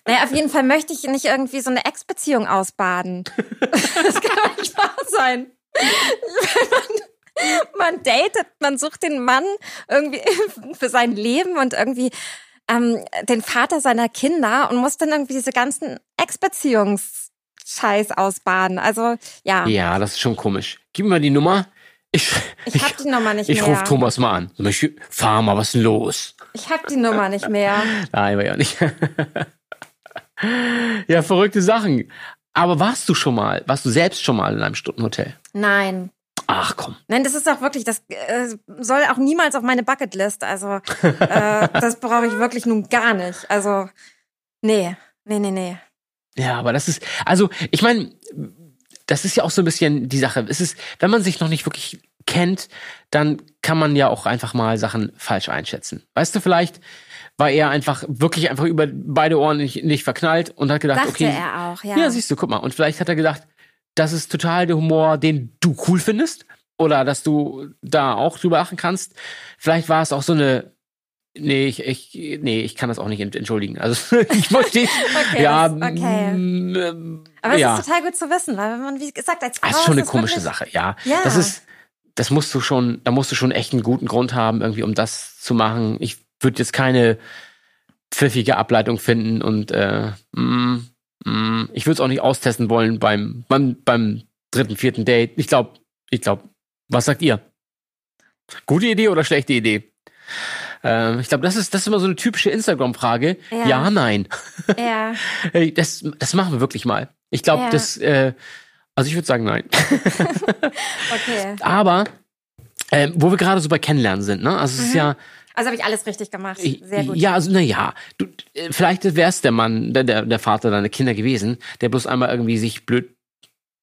Naja, auf jeden Fall möchte ich nicht irgendwie so eine Ex-Beziehung ausbaden. Das kann doch nicht wahr sein. Man, man datet, man sucht den Mann irgendwie für sein Leben und irgendwie ähm, den Vater seiner Kinder und muss dann irgendwie diese ganzen Ex-Beziehungs-Scheiß ausbaden. Also, ja, Ja, das ist schon komisch. Gib mir mal die Nummer. Ich, ich hab die Nummer nicht ich mehr. rufe Thomas mal an. Ich- Fahr mal, was ist denn los? Ich hab die Nummer nicht mehr. Nein, war ja nicht. ja, verrückte Sachen. Aber warst du schon mal, warst du selbst schon mal in einem Stundenhotel? Nein. Ach komm. Nein, das ist auch wirklich, das äh, soll auch niemals auf meine Bucketlist. Also, äh, das brauche ich wirklich nun gar nicht. Also, nee, nee, nee, nee. Ja, aber das ist, also ich meine, das ist ja auch so ein bisschen die Sache. Es ist, wenn man sich noch nicht wirklich kennt, dann kann man ja auch einfach mal Sachen falsch einschätzen. Weißt du, vielleicht war er einfach wirklich einfach über beide Ohren nicht, nicht verknallt und hat gedacht, Dachte okay. er auch, ja. Ja, siehst du, guck mal. Und vielleicht hat er gedacht, das ist total der Humor, den du cool findest. Oder dass du da auch drüber lachen kannst. Vielleicht war es auch so eine. Nee, ich, ich, nee, ich kann das auch nicht ent- entschuldigen. Also ich wollte nicht. Okay, ja, das- okay. mm, ähm, Aber es ja. ist total gut zu wissen, weil wenn man, wie gesagt, als Frau Das ist schon eine komische wirklich- Sache, ja. Ja. Das ist, das musst du schon, da musst du schon echt einen guten Grund haben, irgendwie, um das zu machen. Ich würde jetzt keine pfiffige Ableitung finden und äh, mm, mm, ich würde es auch nicht austesten wollen beim, beim, beim dritten, vierten Date. Ich glaube, ich glaube, was sagt ihr? Gute Idee oder schlechte Idee? Ähm, ich glaube, das ist, das ist immer so eine typische Instagram-Frage. Ja. ja nein. Ja, das, das machen wir wirklich mal. Ich glaube, Ja. das, äh, also ich würde sagen, nein. okay. Aber ähm, wo wir gerade so bei Kennenlernen sind, ne? Also es ist ja, Also habe ich alles richtig gemacht. Mhm. Sehr gut. ja, also naja, du, äh, vielleicht wär's der Mann, der, der Vater deiner Kinder gewesen, der bloß einmal irgendwie sich blöd,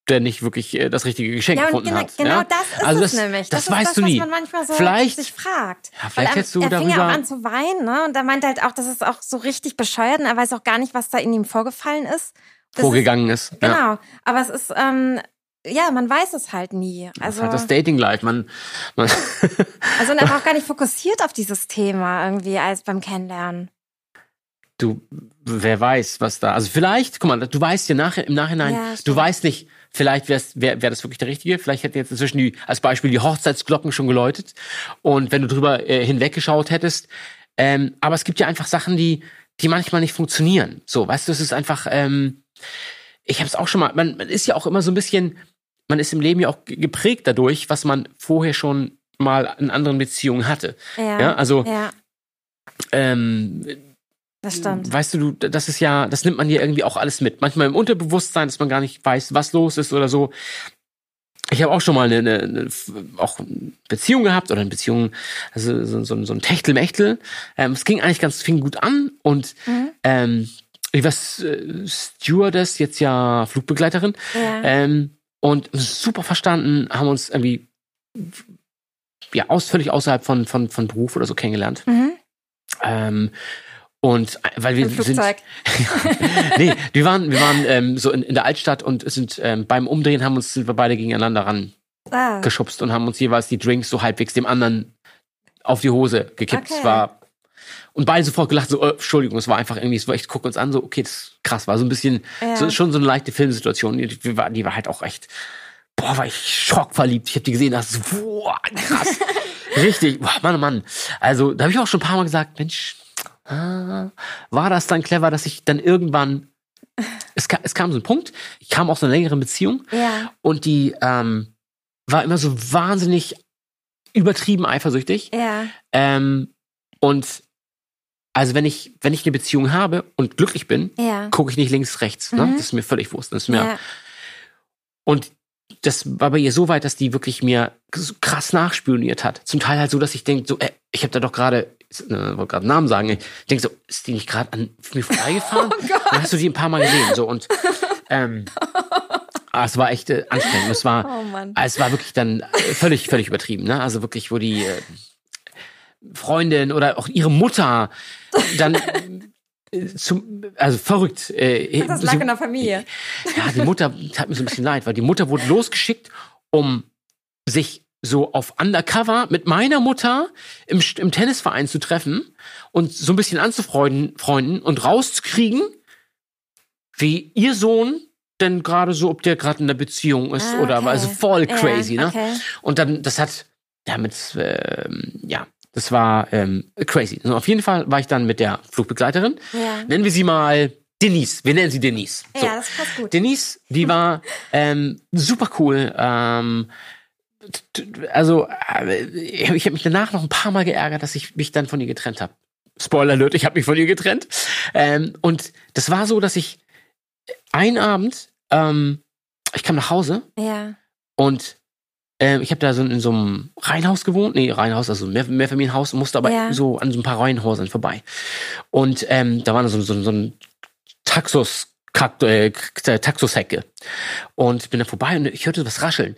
der nicht wirklich äh, das richtige Geschenk Ja, und gefunden genau, hat. genau ja? das ist also es das, nämlich. Das, ist weißt das, du nie. was man manchmal so Vielleicht- sich fragt. Ja, vielleicht er, hättest du er fing ja darüber- auch an zu weinen, ne? Und er meinte halt auch, das ist auch so richtig bescheuert und er weiß auch gar nicht, was da in ihm vorgefallen ist. Das vorgegangen ist. Ist, Ja. genau. Aber es ist, ähm, ja, man weiß es halt nie. Das Also, ist halt das Dating Life. Man, man also und er war auch gar nicht fokussiert auf dieses Thema irgendwie als beim Kennenlernen. du, wer weiß, was da. Also vielleicht, guck mal, du weißt ja nachher im Nachhinein, Ja, du weißt nicht, vielleicht wäre wär, wär das wirklich der Richtige. Vielleicht hätte jetzt inzwischen die, als Beispiel die Hochzeitsglocken schon geläutet. Und wenn du drüber äh, hinweggeschaut hättest. Ähm, aber es gibt ja einfach Sachen, die, die manchmal nicht funktionieren. So, weißt du, es ist einfach, ähm, ich habe es auch schon mal, man, man ist ja auch immer so ein bisschen, man ist im Leben ja auch ge- geprägt dadurch, was man vorher schon mal in anderen Beziehungen hatte. Ja, Ja, also ja ähm, das stimmt. Weißt du, du, das ist ja, das nimmt man ja irgendwie auch alles mit. Manchmal im Unterbewusstsein, dass man gar nicht weiß, was los ist oder so. Ich habe auch schon mal eine, eine, eine auch eine Beziehung gehabt oder eine Beziehung, also so, so, so ein Techtelmechtel. Ähm, es ging eigentlich ganz, fing gut an und Mhm. ähm, ich war äh, Stewardess, jetzt ja Flugbegleiterin. Ja. Ähm, und super verstanden, haben uns irgendwie ja aus, völlig außerhalb von, von, von Beruf oder so kennengelernt. Mhm. Ähm, und äh, weil wir sind, nee, wir waren, wir waren ähm, so in, in der Altstadt und sind ähm, beim Umdrehen haben uns sind wir beide gegeneinander ran Ah. geschubst und haben uns jeweils die Drinks so halbwegs dem anderen auf die Hose gekippt. Okay. Es war und beide sofort gelacht, so, äh, Entschuldigung, es war einfach irgendwie, es war echt, guck uns an, so, okay, das ist krass, war so ein bisschen, Ja. so, schon so eine leichte Filmsituation. Die, die, war, die war halt auch echt, boah, war ich schockverliebt. Ich habe die gesehen, dachte so, boah, krass. Richtig, boah, Mann, oh Mann. Also, da habe ich auch schon ein paar Mal gesagt, Mensch, ah, war das dann clever, dass ich dann irgendwann, es, kam, es kam so ein Punkt, ich kam aus einer längeren Beziehung Ja, und die ähm, war immer so wahnsinnig übertrieben eifersüchtig. ja. Ähm, und also wenn ich, wenn ich eine Beziehung habe und glücklich bin, Ja. gucke ich nicht links, rechts. Ne? Mhm. Das ist mir völlig wurscht. Das ist mir, Ja. Und das war bei ihr so weit, dass die wirklich mir so krass nachspioniert hat. Zum Teil halt so, dass ich denke, so, äh, ich habe da doch gerade, äh, wollte gerade einen Namen sagen, ich denke so, ist die nicht gerade an mir vorbeigefahren? Oh. Dann hast du die ein paar Mal gesehen. So und ähm, ah, es war echt äh, anstrengend. Es war, Oh. Ah, Es war wirklich dann äh, völlig, völlig übertrieben, ne? Also wirklich, wo die äh, Freundin oder auch ihre Mutter dann äh, zum, also verrückt. Äh, Das so- lag in der Familie. ja, die Mutter tat mir so ein bisschen leid, weil die Mutter wurde losgeschickt, um sich so auf Undercover mit meiner Mutter im, im Tennisverein zu treffen und so ein bisschen anzufreunden freunden und rauszukriegen, wie ihr Sohn denn gerade so, ob der gerade in der Beziehung ist Ah, oder okay. also voll crazy, ja, ne? Okay. Und dann, das hat, ja, mit, ähm, ja, das war ähm, crazy. Und auf jeden Fall war ich dann mit der Flugbegleiterin. Ja. Nennen wir sie mal Denise. Wir nennen sie Denise. So. Ja, das passt gut. Denise, die war ähm, super cool. Ähm, also, äh, ich, ich habe mich danach noch ein paar Mal geärgert, dass ich mich dann von ihr getrennt habe. Spoiler alert, ich habe mich von ihr getrennt. Ähm, und das war so, dass ich einen Abend, ähm, ich kam nach Hause Ja. und ähm, ich habe da so in so einem Reihenhaus gewohnt. Nee, Reihenhaus, also mehr, Mehrfamilienhaus, musste aber Ja. so an so ein paar Reihenhäusern vorbei. Und ähm, da war so, so, so ein Taxus, äh, Taxushecke. Und bin da vorbei und ich hörte was rascheln.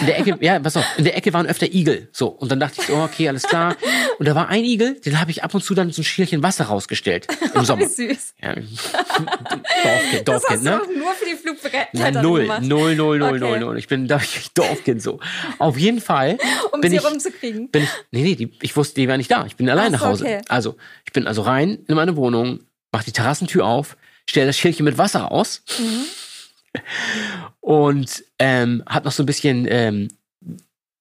In der Ecke, ja, pass auf, in der Ecke waren öfter Igel. So. Und dann dachte ich, so, okay, alles klar. Und da war ein Igel, den habe ich ab und zu dann so ein Schälchen Wasser rausgestellt. Im Sommer. Wie süß. Ja, Dorfkind, Das Dorfkind, hast ne? du nur für die Flugbegleiter null, null, null, null, Okay. null, null. Ich bin da ich Dorfkind so. Auf jeden Fall Um bin sie ich, rumzukriegen. bin ich, nee, nee, die, ich wusste, die war nicht da. Ich bin allein Ach nach Hause. okay. Also, ich bin also rein in meine Wohnung, mach die Terrassentür auf, stelle das Schälchen mit Wasser aus Mhm. Und ähm, hat noch so ein bisschen ähm,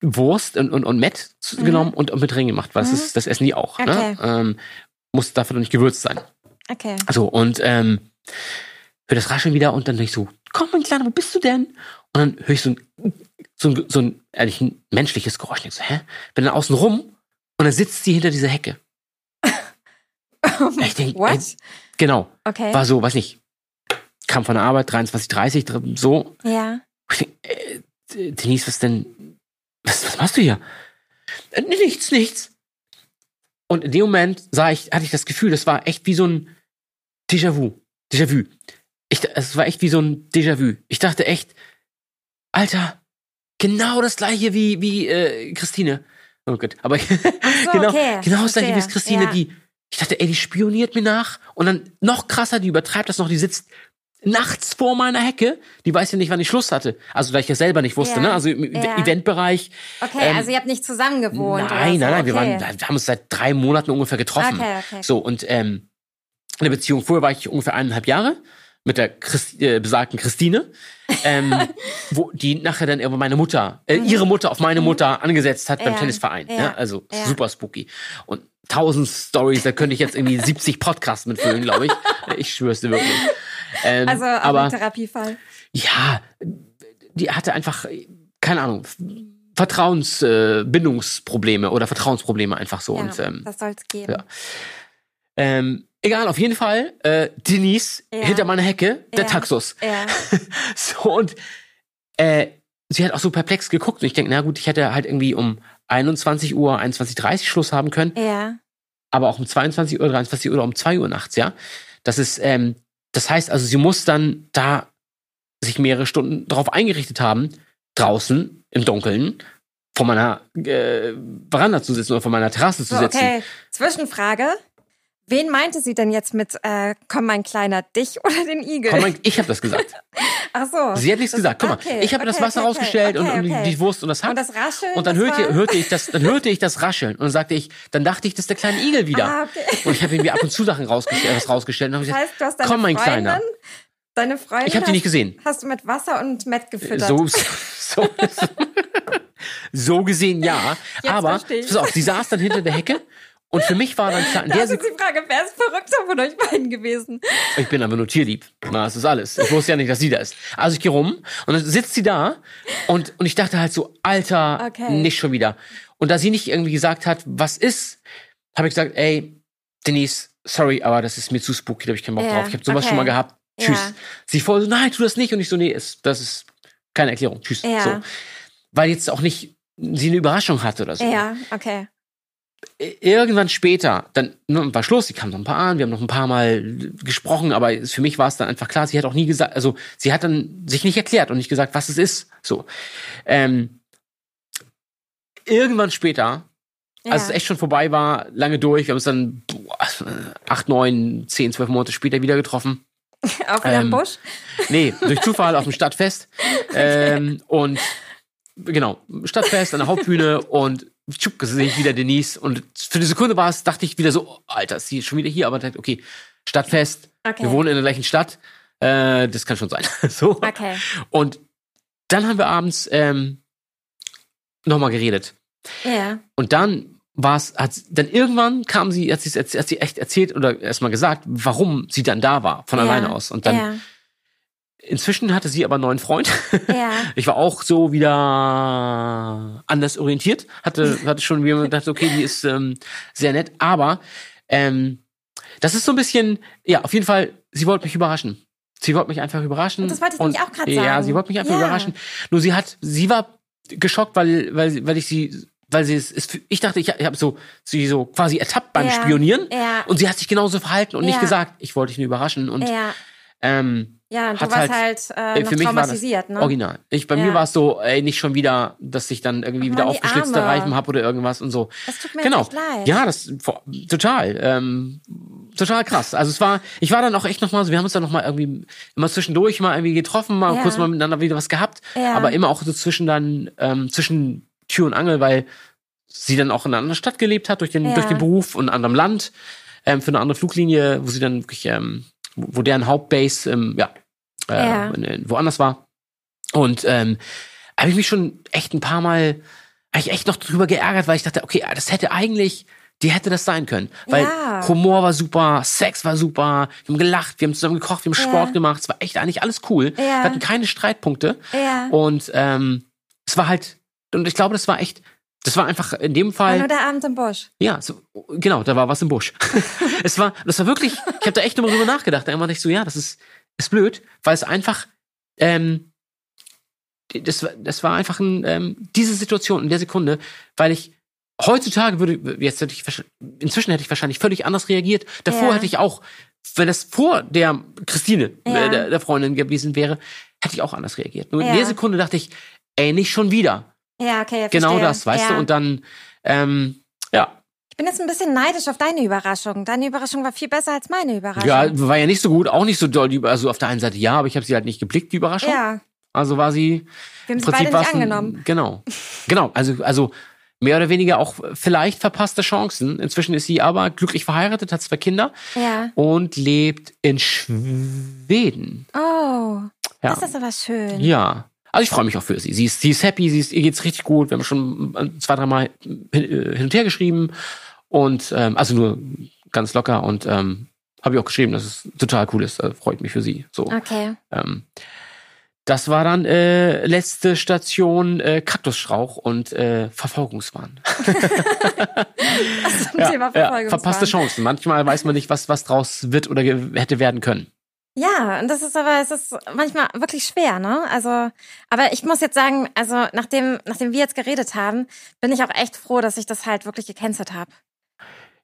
Wurst und, und, und Mett zu- genommen und, und mit drin gemacht, weil das, ist, das essen die auch. Mhm. Okay. Ne? Ähm, muss dafür noch nicht gewürzt sein. Okay. So, und ähm, höre das Rascheln wieder und dann höre ich so, komm mein Kleiner, wo bist du denn? Und dann höre ich so ein, so ein, so ein ehrlich ein menschliches Geräusch. Ich so, hä? Bin dann außen rum und dann sitzt sie hinter dieser Hecke. ich denk, What? ey, genau, Okay. war so, weiß nicht, kam von der Arbeit, 23, 30, dr- so. Ja. Äh, Denise, was denn, was, was machst du hier? Äh, nichts, nichts. Und in dem Moment sah ich, hatte ich das Gefühl, das war echt wie so ein Déjà-vu. Déjà-vu. Es war echt wie so ein Déjà-vu. Ich dachte echt, Alter, genau das gleiche wie, wie äh, Christine. Oh Gott, aber so, genau, okay, genau das gleiche wie. Christine, Ja. die, ich dachte, ey, die spioniert mir nach. Und dann noch krasser, die übertreibt das noch, die sitzt nachts vor meiner Hecke. Die weiß ja nicht, wann ich Schluss hatte. Also, da ich ja selber nicht wusste, Ja. ne? Also im Ja. Eventbereich. Okay, Ähm, also ihr habt nicht zusammen gewohnt. Nein, nein, nein, wir, okay. waren, wir haben uns seit drei Monaten ungefähr getroffen. Okay, okay. So, und ähm, in der Beziehung vorher war ich ungefähr eineinhalb Jahre mit der Christ, äh, besagten Christine, ähm, wo die nachher dann irgendwann meine Mutter, äh, ihre Mutter auf meine Mutter angesetzt hat beim Mhm. Ja, Tennisverein. ja, Ja, also ja. super spooky. Und tausend Stories, da könnte ich jetzt irgendwie 70 Podcasts mitfüllen, glaube ich. Ich schwör's dir wirklich. Ähm, Also aber Therapiefall. ja, die hatte einfach, keine Ahnung, Vertrauensbindungsprobleme äh, oder Vertrauensprobleme einfach so. Ja, und ähm, das soll es geben. ja. ähm, egal, auf jeden Fall, äh, Denise Ja. hinter meiner Hecke, der. Taxus. Ja. So, und äh, sie hat auch so perplex geguckt und ich denke, na gut, ich hätte halt irgendwie um 21 Uhr, 21.30 Uhr Schluss haben können, ja. aber auch um 22 Uhr, 23 Uhr oder um 2 Uhr nachts, ja. Das ist, ähm, das heißt also, sie muss dann da sich mehrere Stunden darauf eingerichtet haben, draußen im Dunkeln vor meiner äh, Veranda zu sitzen oder vor meiner Terrasse zu So, sitzen. okay. Zwischenfrage. Wen meinte sie denn jetzt mit, äh, komm mein Kleiner, dich oder den Igel? Komm, mein, ich habe das gesagt. Ach so. Sie hat nichts gesagt. Guck mal, okay, ich habe okay, das Wasser okay, rausgestellt und, und die Wurst und das Hack. Und das Rascheln? Und dann hörte, war- hörte ich das, dann hörte ich das Rascheln und dann sagte ich, dann dachte ich, das ist der kleine Igel wieder. Ah. Und ich habe irgendwie ab und zu Sachen rausgestellt, was rausgestellt und Das gesagt, heißt, du hast deine komm, mein Freundin, Kleiner. deine Freundin Ich habe die nicht gesehen. hast, du mit Wasser und Met gefüttert. So, so, so gesehen ja. Jetzt Aber pass auf, sie saß dann hinter der Hecke und für mich war dann klar, in der Sekunde, die Frage, wer ist verrückter von euch beiden gewesen? ich bin aber nur Tierlieb. Na, das ist alles. Ich wusste ja nicht, dass sie da ist. Also ich gehe rum und dann sitzt sie da und, und ich dachte halt so, Alter, Okay. nicht schon wieder. Und da sie nicht irgendwie gesagt hat, was ist, habe ich gesagt, ey, Denise, sorry, aber das ist mir zu spooky, da habe ich keinen Bock Ja, drauf. Ich habe sowas okay. schon mal gehabt. Tschüss. Ja. Sie voll so, nein, tu das nicht. Und ich so, nee, ist, das ist keine Erklärung. Tschüss. Ja. So. Weil jetzt auch nicht sie eine Überraschung hatte oder so. Ja, okay. Irgendwann später, dann ne, war Schluss, sie kam noch ein paar an, wir haben noch ein paar Mal gesprochen, aber für mich war es dann einfach klar, sie hat auch nie gesagt, also sie hat dann sich nicht erklärt und nicht gesagt, was es ist. So. Ähm, irgendwann später, Ja. als es echt schon vorbei war, lange durch, wir haben uns dann boah, acht, neun, zehn, zwölf Monate später wieder getroffen. Auch im ähm, Busch? Nee, durch Zufall auf dem Stadtfest. Ähm, und genau, Stadtfest an der Hauptbühne und tschupp, sehe ich wieder Denise. Und für eine Sekunde war es, dachte ich wieder so, Alter, ist sie schon wieder hier? Aber dachte, okay, Stadtfest, Okay. wir wohnen in der gleichen Stadt. Äh, das kann schon sein. so. Okay. Und dann haben wir abends ähm, nochmal geredet. Ja. Und dann war es, hat dann irgendwann kam sie, hat sie, hat sie echt erzählt oder erstmal gesagt, warum sie dann da war, von ja. alleine aus. Und dann Ja. Inzwischen hatte sie aber einen neuen Freund. Ja. Ich war auch so wieder anders orientiert. Hatte, hatte schon wieder gedacht, okay, die ist ähm, sehr nett. Aber ähm, das ist so ein bisschen, ja, auf jeden Fall, sie wollte mich überraschen. Sie wollte mich einfach überraschen. Das wollte ich nämlich auch grad Ja, sagen. sie wollte mich einfach Ja. überraschen. Nur sie hat, sie war geschockt, weil, weil, weil ich sie, weil sie es ist, ich dachte, ich, habe so, sie so quasi ertappt beim Ja. Spionieren. Ja. Und sie hat sich genauso verhalten und nicht Ja. gesagt, ich wollte dich nur überraschen. Und ja. ähm, Ja, und du warst halt- halt, äh, für mich war das traumatisiert, ne? Original. Ich, bei Ja. mir war es so, ey, nicht schon wieder, dass ich dann irgendwie Ach wieder Mann, aufgeschlitzte. Reifen habe oder irgendwas und so. Das tut mir genau. echt leid. Ja, das total. Ähm, total krass. Also es war, ich war dann auch echt nochmal so, wir haben uns dann nochmal irgendwie immer zwischendurch mal irgendwie getroffen, mal Ja. kurz mal miteinander wieder was gehabt, Ja. aber immer auch so zwischen dann, ähm, zwischen Tür und Angel, weil sie dann auch in einer anderen Stadt gelebt hat, durch den, Ja. durch den Beruf und in einem anderen Land, ähm, für eine andere Fluglinie, wo sie dann wirklich, ähm, wo wo deren Hauptbase, ähm, ja, äh, Ja. woanders war. Und ähm, habe ich mich schon echt ein paar Mal, hab ich echt noch drüber geärgert, weil ich dachte, okay, das hätte eigentlich, die hätte das sein können. Weil Ja. Humor war super, Sex war super, wir haben gelacht, wir haben zusammen gekocht, wir haben Ja. Sport gemacht, es war echt eigentlich alles cool. Wir hatten keine Streitpunkte. Und ähm, es war halt, und ich glaube, das war echt, das war einfach in dem War Fall. nur der Abend im Busch. Ja, so, genau, da war was im Busch. es war, das war wirklich, ich habe da echt immer drüber nachgedacht. Irgendwann dachte ich so, ja, das ist, ist blöd, weil es einfach, ähm, das, war- das war einfach ein, ähm, diese Situation in der Sekunde, weil ich heutzutage würde, jetzt hätte ich, inzwischen hätte ich wahrscheinlich völlig anders reagiert. Davor Ja. hätte ich auch, wenn das vor der Christine, Ja. äh, der, der Freundin gewesen wäre, hätte ich auch anders reagiert. Nur in Ja. der Sekunde dachte ich, ey, nicht schon wieder. Ja, okay. Genau verstehe. das, weißt ja. du? Und dann, ähm, ja, Ich bin jetzt ein bisschen neidisch auf deine Überraschung. Deine Überraschung war viel besser als meine Überraschung. Ja, war ja nicht so gut, auch nicht so doll. Also auf der einen Seite ja, aber ich habe sie halt nicht geblickt, die Überraschung. Ja, Also war sie wir haben sie beide nicht ein- angenommen. Genau. Genau, also also mehr oder weniger auch vielleicht verpasste Chancen. Inzwischen ist sie aber glücklich verheiratet, hat zwei Kinder Ja. und lebt in Schweden. Oh, Ja. das ist aber schön. Ja. Also ich freue mich auch für sie. Sie ist, sie ist happy, sie ist, ihr geht's richtig gut. Wir haben schon äh, zwei, dreimal hin, äh, hin und her geschrieben. Und ähm, also nur ganz locker und ähm, habe ich auch geschrieben, dass es total cool ist. Also freut mich für sie. So. Okay. Ähm, das war dann äh, letzte Station äh, Kaktusstrauch und äh, Verfolgungswahn. Ja, Verfolgungswahn. verpasste Chancen. Manchmal weiß man nicht, was was draus wird oder hätte werden können. Ja, und das ist aber, es ist manchmal wirklich schwer, ne? Also, aber ich muss jetzt sagen, also nachdem, nachdem wir jetzt geredet haben, bin ich auch echt froh, dass ich das halt wirklich gecancelt habe.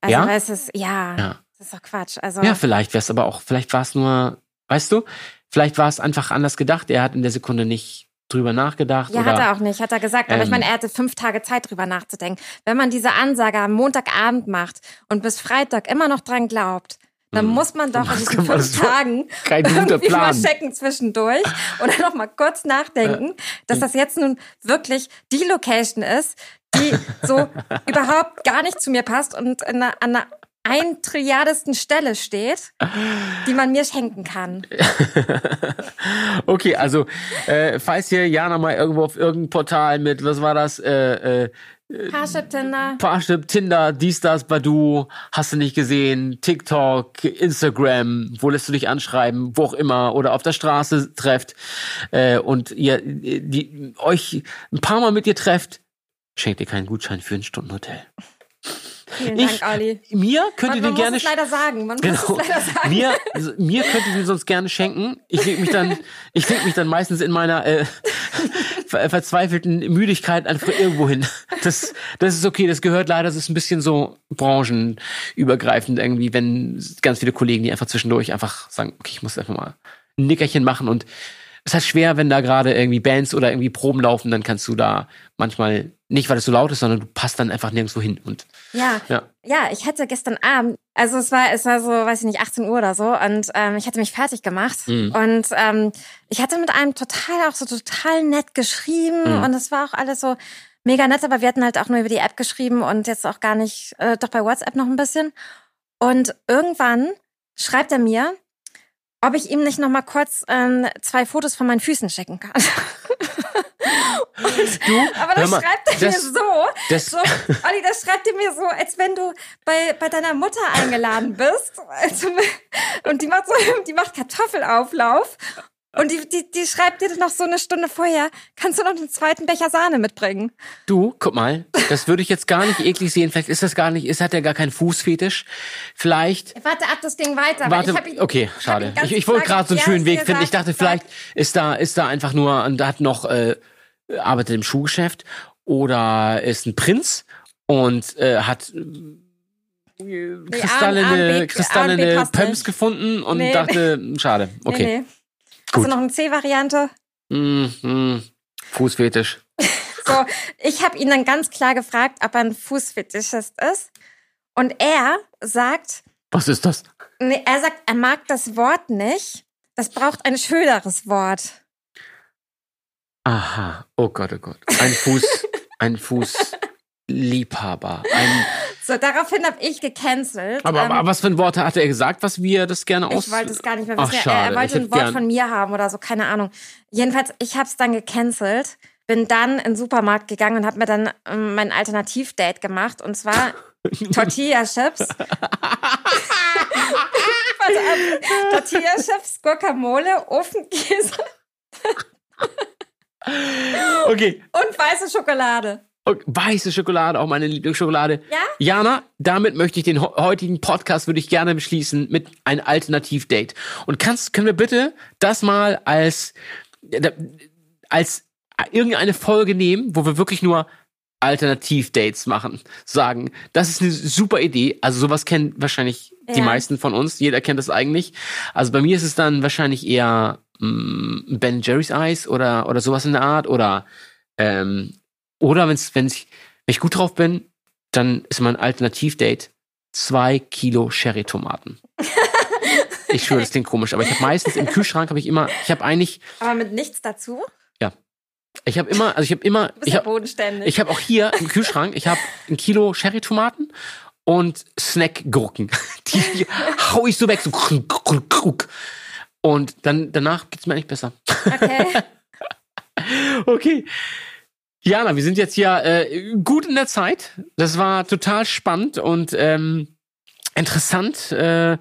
Also, Ja? weil es ist, ja, Ja. das ist doch Quatsch. Also, Ja, vielleicht wäre es aber auch, vielleicht war es nur, weißt du, vielleicht war es einfach anders gedacht. Er hat in der Sekunde nicht drüber nachgedacht. Ja, oder, hat er auch nicht, hat er gesagt. Aber ich Ähm. meine, er hatte fünf Tage Zeit, drüber nachzudenken. Wenn man diese Ansage am Montagabend macht und bis Freitag immer noch dran glaubt, dann muss man doch in diesen fünf Tagen irgendwie mal Plan. checken zwischendurch oder noch mal kurz nachdenken, dass das jetzt nun wirklich die Location ist, die so überhaupt gar nicht zu mir passt und einer, an einer ein Trilliardesten Stelle steht, die man mir schenken kann. Okay, also äh, falls hier Jana mal irgendwo auf irgendeinem Portal mit, was war das, äh, äh, Parship Tinder. Parship, Tinder, dies, das, Badu, hast du nicht gesehen, TikTok, Instagram, wo lässt du dich anschreiben, wo auch immer, oder auf der Straße trefft äh, und ihr die, euch ein paar Mal mit ihr trefft, schenkt ihr keinen Gutschein für ein Stundenhotel. Vielen Ich- Dank, Olli. Mir könnt Man, ihr den muss gerne es leider sagen. Man muss Genau. es leider sagen. Mir, also, mir könnt ihr den sonst gerne schenken. Ich leg mich dann, ich leg mich dann meistens in meiner äh, ver verzweifelten Müdigkeit einfach irgendwo hin. Das, das ist okay. Das gehört leider. Das ist ein bisschen so branchenübergreifend irgendwie, wenn ganz viele Kollegen, die einfach zwischendurch einfach sagen, okay, ich muss einfach mal ein Nickerchen machen und es ist halt schwer, wenn da gerade irgendwie Bands oder irgendwie Proben laufen, dann kannst du da manchmal nicht, weil es so laut ist, sondern du passt dann einfach nirgendwo hin. Und Ja. Ja. ja. ich hatte gestern Abend, also es war, es war so, weiß ich nicht, 18 Uhr oder so und ähm, ich hatte mich fertig gemacht Mhm. und ähm, ich hatte mit einem total auch so total nett geschrieben Mhm. und es war auch alles so mega nett, aber wir hatten halt auch nur über die App geschrieben und jetzt auch gar nicht, äh, doch bei WhatsApp noch ein bisschen und irgendwann schreibt er mir, ob ich ihm nicht noch mal kurz ähm, zwei Fotos von meinen Füßen schicken kann. du, Aber das mal, schreibt er das- mir so, das- so, Olli, das schreibt er mir so, als wenn du bei, bei deiner Mutter eingeladen bist. Also, und die macht so, die macht Kartoffelauflauf. Und die, die, die schreibt dir dann noch so eine Stunde vorher, kannst du noch einen zweiten Becher Sahne mitbringen? Du, guck mal, das würde ich jetzt gar nicht eklig sehen. Vielleicht ist das gar nicht, ist hat er gar keinen Fußfetisch. Vielleicht. Warte ab das Ding weiter. weil Warte, ihn- okay, schade. Ich, ich wollte gerade so einen schönen Weg finden. Ich dachte, vielleicht ist da, ist da einfach nur, und da hat noch, äh, arbeitet im Schuhgeschäft oder ist ein Prinz und äh, hat äh, kristallene, B kristallene Pumps gefunden und Nee. dachte, schade. Okay. Nee, nee. Hast du noch eine C-Variante? Mhm. Fußfetisch. So, ich habe ihn dann ganz klar gefragt, ob er ein Fußfetischist ist. Und er sagt, Was ist das? nee, er sagt, er mag das Wort nicht. Das braucht ein schöneres Wort. Aha. Oh Gott, oh Gott. Ein Fuß, ein Fußliebhaber. Ein, So, daraufhin habe ich gecancelt. aber, Ähm, aber was für ein Wort hat er gesagt, was wir das gerne aus... ich wollte es gar nicht mehr Ach, wissen. er, er schade. wollte Ich hätte ein Wort von mir haben oder so, keine Ahnung. Jedenfalls, ich habe es dann gecancelt, bin dann in den Supermarkt gegangen und habe mir dann ähm, mein Alternativdate gemacht und zwar Tortilla-Chips. Tortilla-Chips, Guacamole, Ofenkäse Okay. und weiße Schokolade. okay. Weiße Schokolade, auch meine Lieblingsschokolade. Ja? Jana, damit möchte ich den heutigen Podcast würde ich gerne beschließen mit einem Alternativdate. Und kannst, können wir bitte das mal als, äh, als irgendeine Folge nehmen, wo wir wirklich nur Alternativdates machen, sagen, das ist eine super Idee. Also sowas kennen wahrscheinlich die Ja. meisten von uns. Jeder kennt das eigentlich. Also bei mir ist es dann wahrscheinlich eher mm, Ben Jerry's Eis oder oder sowas in der Art oder ähm, oder wenn's wenn's wenn ich gut drauf bin, dann ist mein Alternativdate zwei Kilo Cherry-Tomaten. Ich schwöre, das klingt komisch, aber ich habe meistens im Kühlschrank habe ich immer, ich habe eigentlich, Aber mit nichts dazu. ich habe immer, also ich habe immer, ich ja habe ich habe auch hier im Kühlschrank, ich habe ein Kilo Cherry-Tomaten und Snack-Gurken. Die hau ich so weg. So. Und dann, danach geht's mir eigentlich besser. okay. Okay. Jana, wir sind jetzt ja äh, gut in der Zeit. Das war total spannend und ähm, interessant, äh,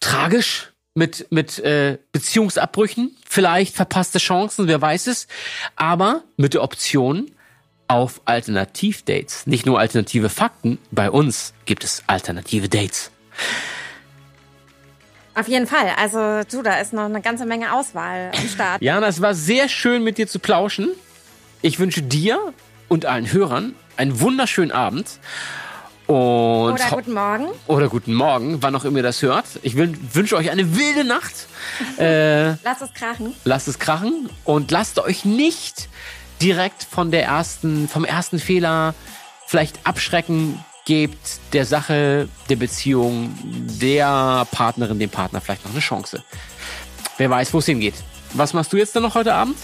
tragisch mit, mit äh, Beziehungsabbrüchen, vielleicht verpasste Chancen, wer weiß es, aber mit der Option auf Alternativdates. Nicht nur alternative Fakten, bei uns gibt es alternative Dates. Auf jeden Fall. Also, du, da ist noch eine ganze Menge Auswahl am Start. Jana, es war sehr schön mit dir zu plauschen. Ich wünsche dir und allen Hörern einen wunderschönen Abend. Und Oder guten Morgen. oder guten Morgen, wann auch immer ihr das hört. Ich will, wünsche euch eine wilde Nacht. Äh, Lass es krachen. lasst es krachen und lasst euch nicht direkt von der ersten, vom ersten Fehler vielleicht abschrecken. Gebt der Sache, der Beziehung, der Partnerin, dem Partner vielleicht noch eine Chance. Wer weiß, wo es hingeht. Was machst du jetzt dann noch heute Abend?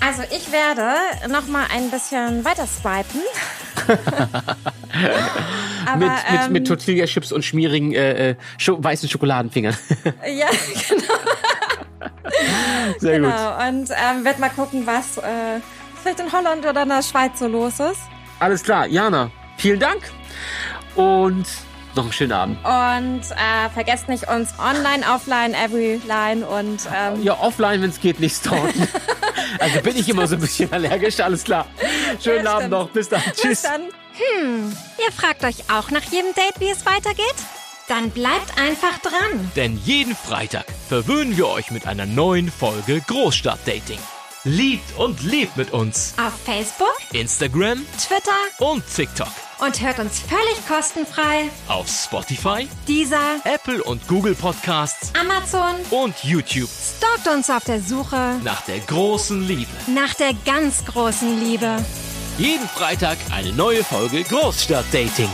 Also, ich werde noch mal ein bisschen weiter swipen. Aber, mit, mit, ähm, mit Tortilla-Chips und schmierigen äh, äh, Scho weißen Schokoladenfingern. Ja, Sehr gut. genau. Und ähm, werd mal gucken, was äh, vielleicht in Holland oder in der Schweiz so los ist. Alles klar, Jana, vielen Dank und noch einen schönen Abend. Und äh, vergesst nicht, uns online, offline, every line und ähm, Ja, offline, wenn es geht, nicht stalken. also bin ich immer so ein bisschen allergisch, alles klar. Schönen Ja, Abend stimmt. noch, bis dann, bis tschüss. dann. Ihr fragt euch auch nach jedem Date, wie es weitergeht? Dann bleibt einfach dran. Denn jeden Freitag verwöhnen wir euch mit einer neuen Folge Großstadtdating. Liebt und lebt mit uns. Auf Facebook, Instagram Twitter und TikTok. und hört uns völlig kostenfrei. Auf Spotify, Dieser Apple und Google Podcasts Amazon und YouTube. stalkt uns auf der Suche Nach der großen Liebe. nach der ganz großen Liebe. Jeden Freitag eine neue Folge Großstadtdating.